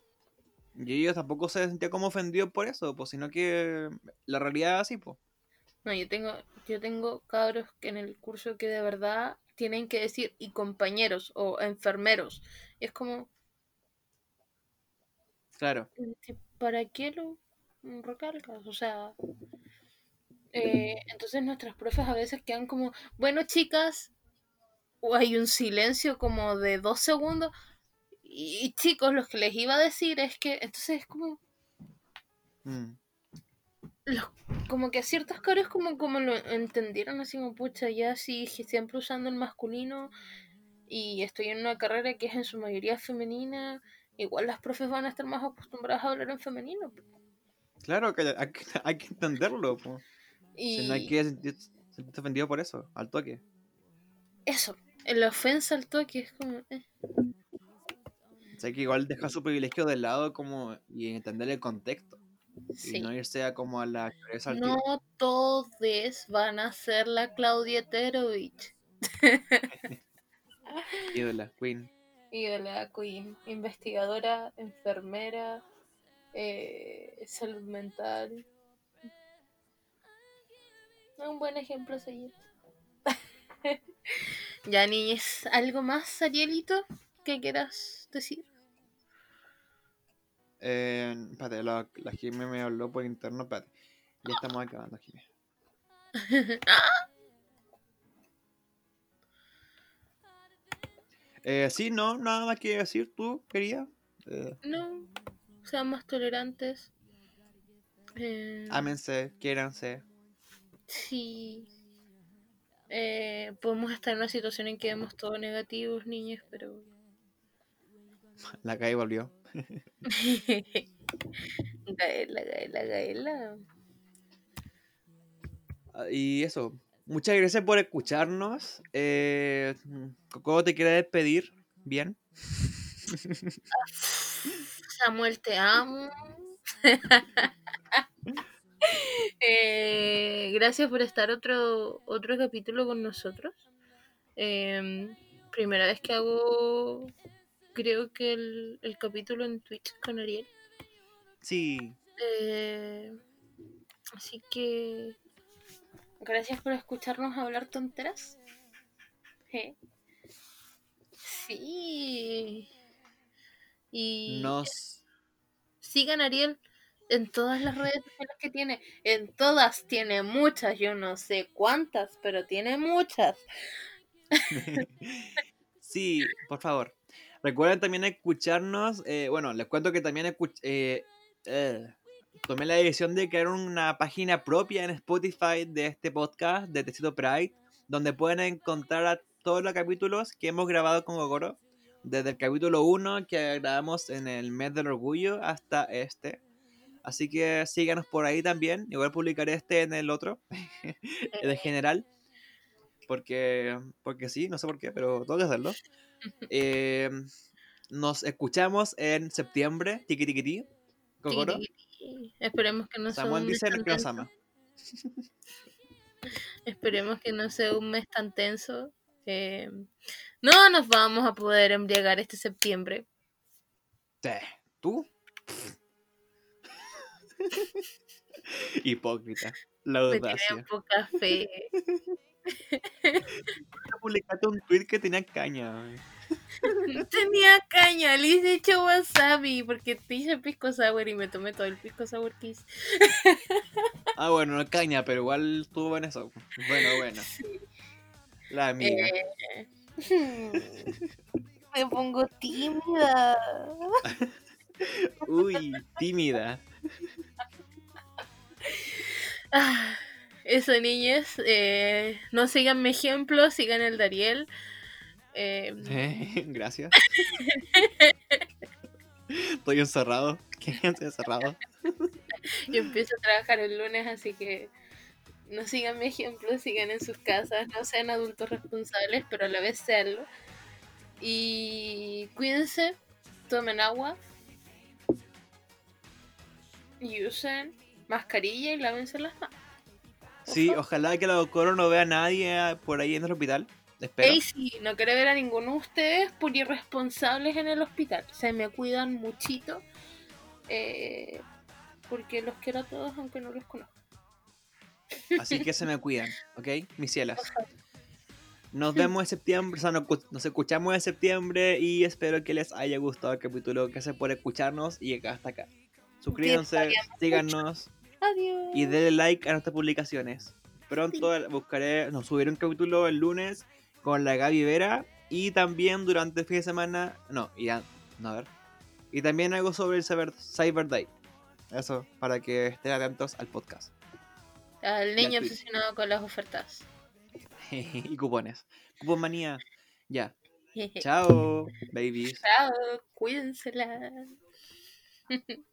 Y ellos tampoco se sentían como ofendidos por eso, pues, sino que la realidad es así, pues. No, yo tengo, yo tengo cabros que en el curso que de verdad tienen que decir y compañeros o enfermeros. Y es como, Claro, ¿para qué lo recalcas? O sea, eh, entonces nuestras profes a veces quedan como, bueno chicas, o hay un silencio como de dos segundos. Y, y chicos, lo que les iba a decir es que, entonces es como, mm, los- como que a ciertos caros como, como lo entendieron así como, pucha, ya sí, siempre usando el masculino y estoy en una carrera que es en su mayoría femenina, igual las profes van a estar más acostumbradas a hablar en femenino. claro que hay, que hay que entenderlo, pues. Y Si no hay que sentir- sentirse ofendido por eso, al toque. eso, la ofensa al toque es como... eh. O sea, que igual deja su privilegio de lado como y entender el contexto. Sí. Y no irse a como a la cabeza al No todos van a ser la Claudia Terovich. Ídola, Queen. Y de la Queen, investigadora, enfermera, eh, salud mental. Un buen ejemplo a seguir. ya, niñez, ¿algo más, Arielito, que quieras decir? Eh, espérate, la, la Jimmy me habló por interno, espérate. Ya estamos acabando, Jimmy. Eh, sí, no, nada más que decir tú, quería. Eh, No, sean más tolerantes. Eh, ámense, quiéranse. Sí. Eh, podemos estar en una situación en que vemos todo negativos, niños, pero... La calle volvió. Gaela, Gaela, Gaela. Y eso. Muchas gracias por escucharnos. Eh, Coco te quiere despedir. Bien. Samuel, te amo. Eh, gracias por estar otro, otro capítulo con nosotros. Eh, primera vez que hago creo que el, el capítulo en Twitch con Ariel. Sí. Eh, así que gracias por escucarnos hablar tonteras. Sí. Y Nos. sigan Ariel en todas las redes sociales que tiene. En todas tiene muchas, yo no sé cuántas, pero tiene muchas. sí, por favor. Recuerden también escucharnos. eh, bueno, les cuento que también eh, eh, tomé la decisión de crear una página propia en Spotify de este podcast de Tecito Pride, donde pueden encontrar a todos los capítulos que hemos grabado con Gogoro, desde el capítulo 1 que grabamos en el mes del orgullo hasta este. Así que síganos por ahí también. Igual publicaré este en el otro, de general. Porque, porque sí, no sé por qué, pero tengo que hacerlo. Eh, nos escuchamos en septiembre, tiki tiki ti, Kokoro. Esperemos que no sea Samuel un mes dice tan tenso. ama. Esperemos que no sea un mes tan tenso. Eh, no nos vamos a poder embriagar este septiembre. Sí. ¿Tú? Hipócrita. La Me audacia. tienen poca fe. Publicaste un tweet que tenía caña. tenía caña, le hice hecho wasabi porque te hice pisco sour y me tomé todo el pisco sour que hice. Ah, bueno, no caña, pero igual estuvo en eso. Bueno, bueno. La amiga. Eh, me pongo tímida. Uy, tímida. Ah, eso, niñas. eh, no sigan mi ejemplo, sigan el de Ariel. Eh, Eh, Gracias. Estoy encerrado. Quédense encerrado. yo empiezo a trabajar el lunes, así que no sigan mi ejemplo, sigan en sus casas, no sean adultos responsables, pero a la vez seanlo. Y cuídense, tomen agua y usen mascarilla y lávense las manos. Sí, ojalá que la doctora no vea a nadie ah, por ahí en el hospital. Espero. Ey, sí, no quiero ver a ninguno de ustedes por irresponsables en el hospital. Se me cuidan muchito. eh, porque los quiero a todos, aunque no los conozco. Así que se me cuidan, ¿ok? Mis cielas. Nos vemos en septiembre, o sea, nos, cu- nos escuchamos en septiembre y espero que les haya gustado el capítulo. Gracias por escucharnos y llegar hasta acá. Suscríbanse, síganos Adiós. y denle like a nuestras publicaciones. Pronto buscaré, nos subiré un capítulo el lunes con la Gaby Vera y también durante el fin de semana, no, ya, no, a ver. Y también algo sobre el Cyber, Cyber Day. Eso, para que estén atentos al podcast. Al niño obsesionado con las ofertas. y cupones. Cupón manía. Ya. Chao, babies. Chao, cuídensela.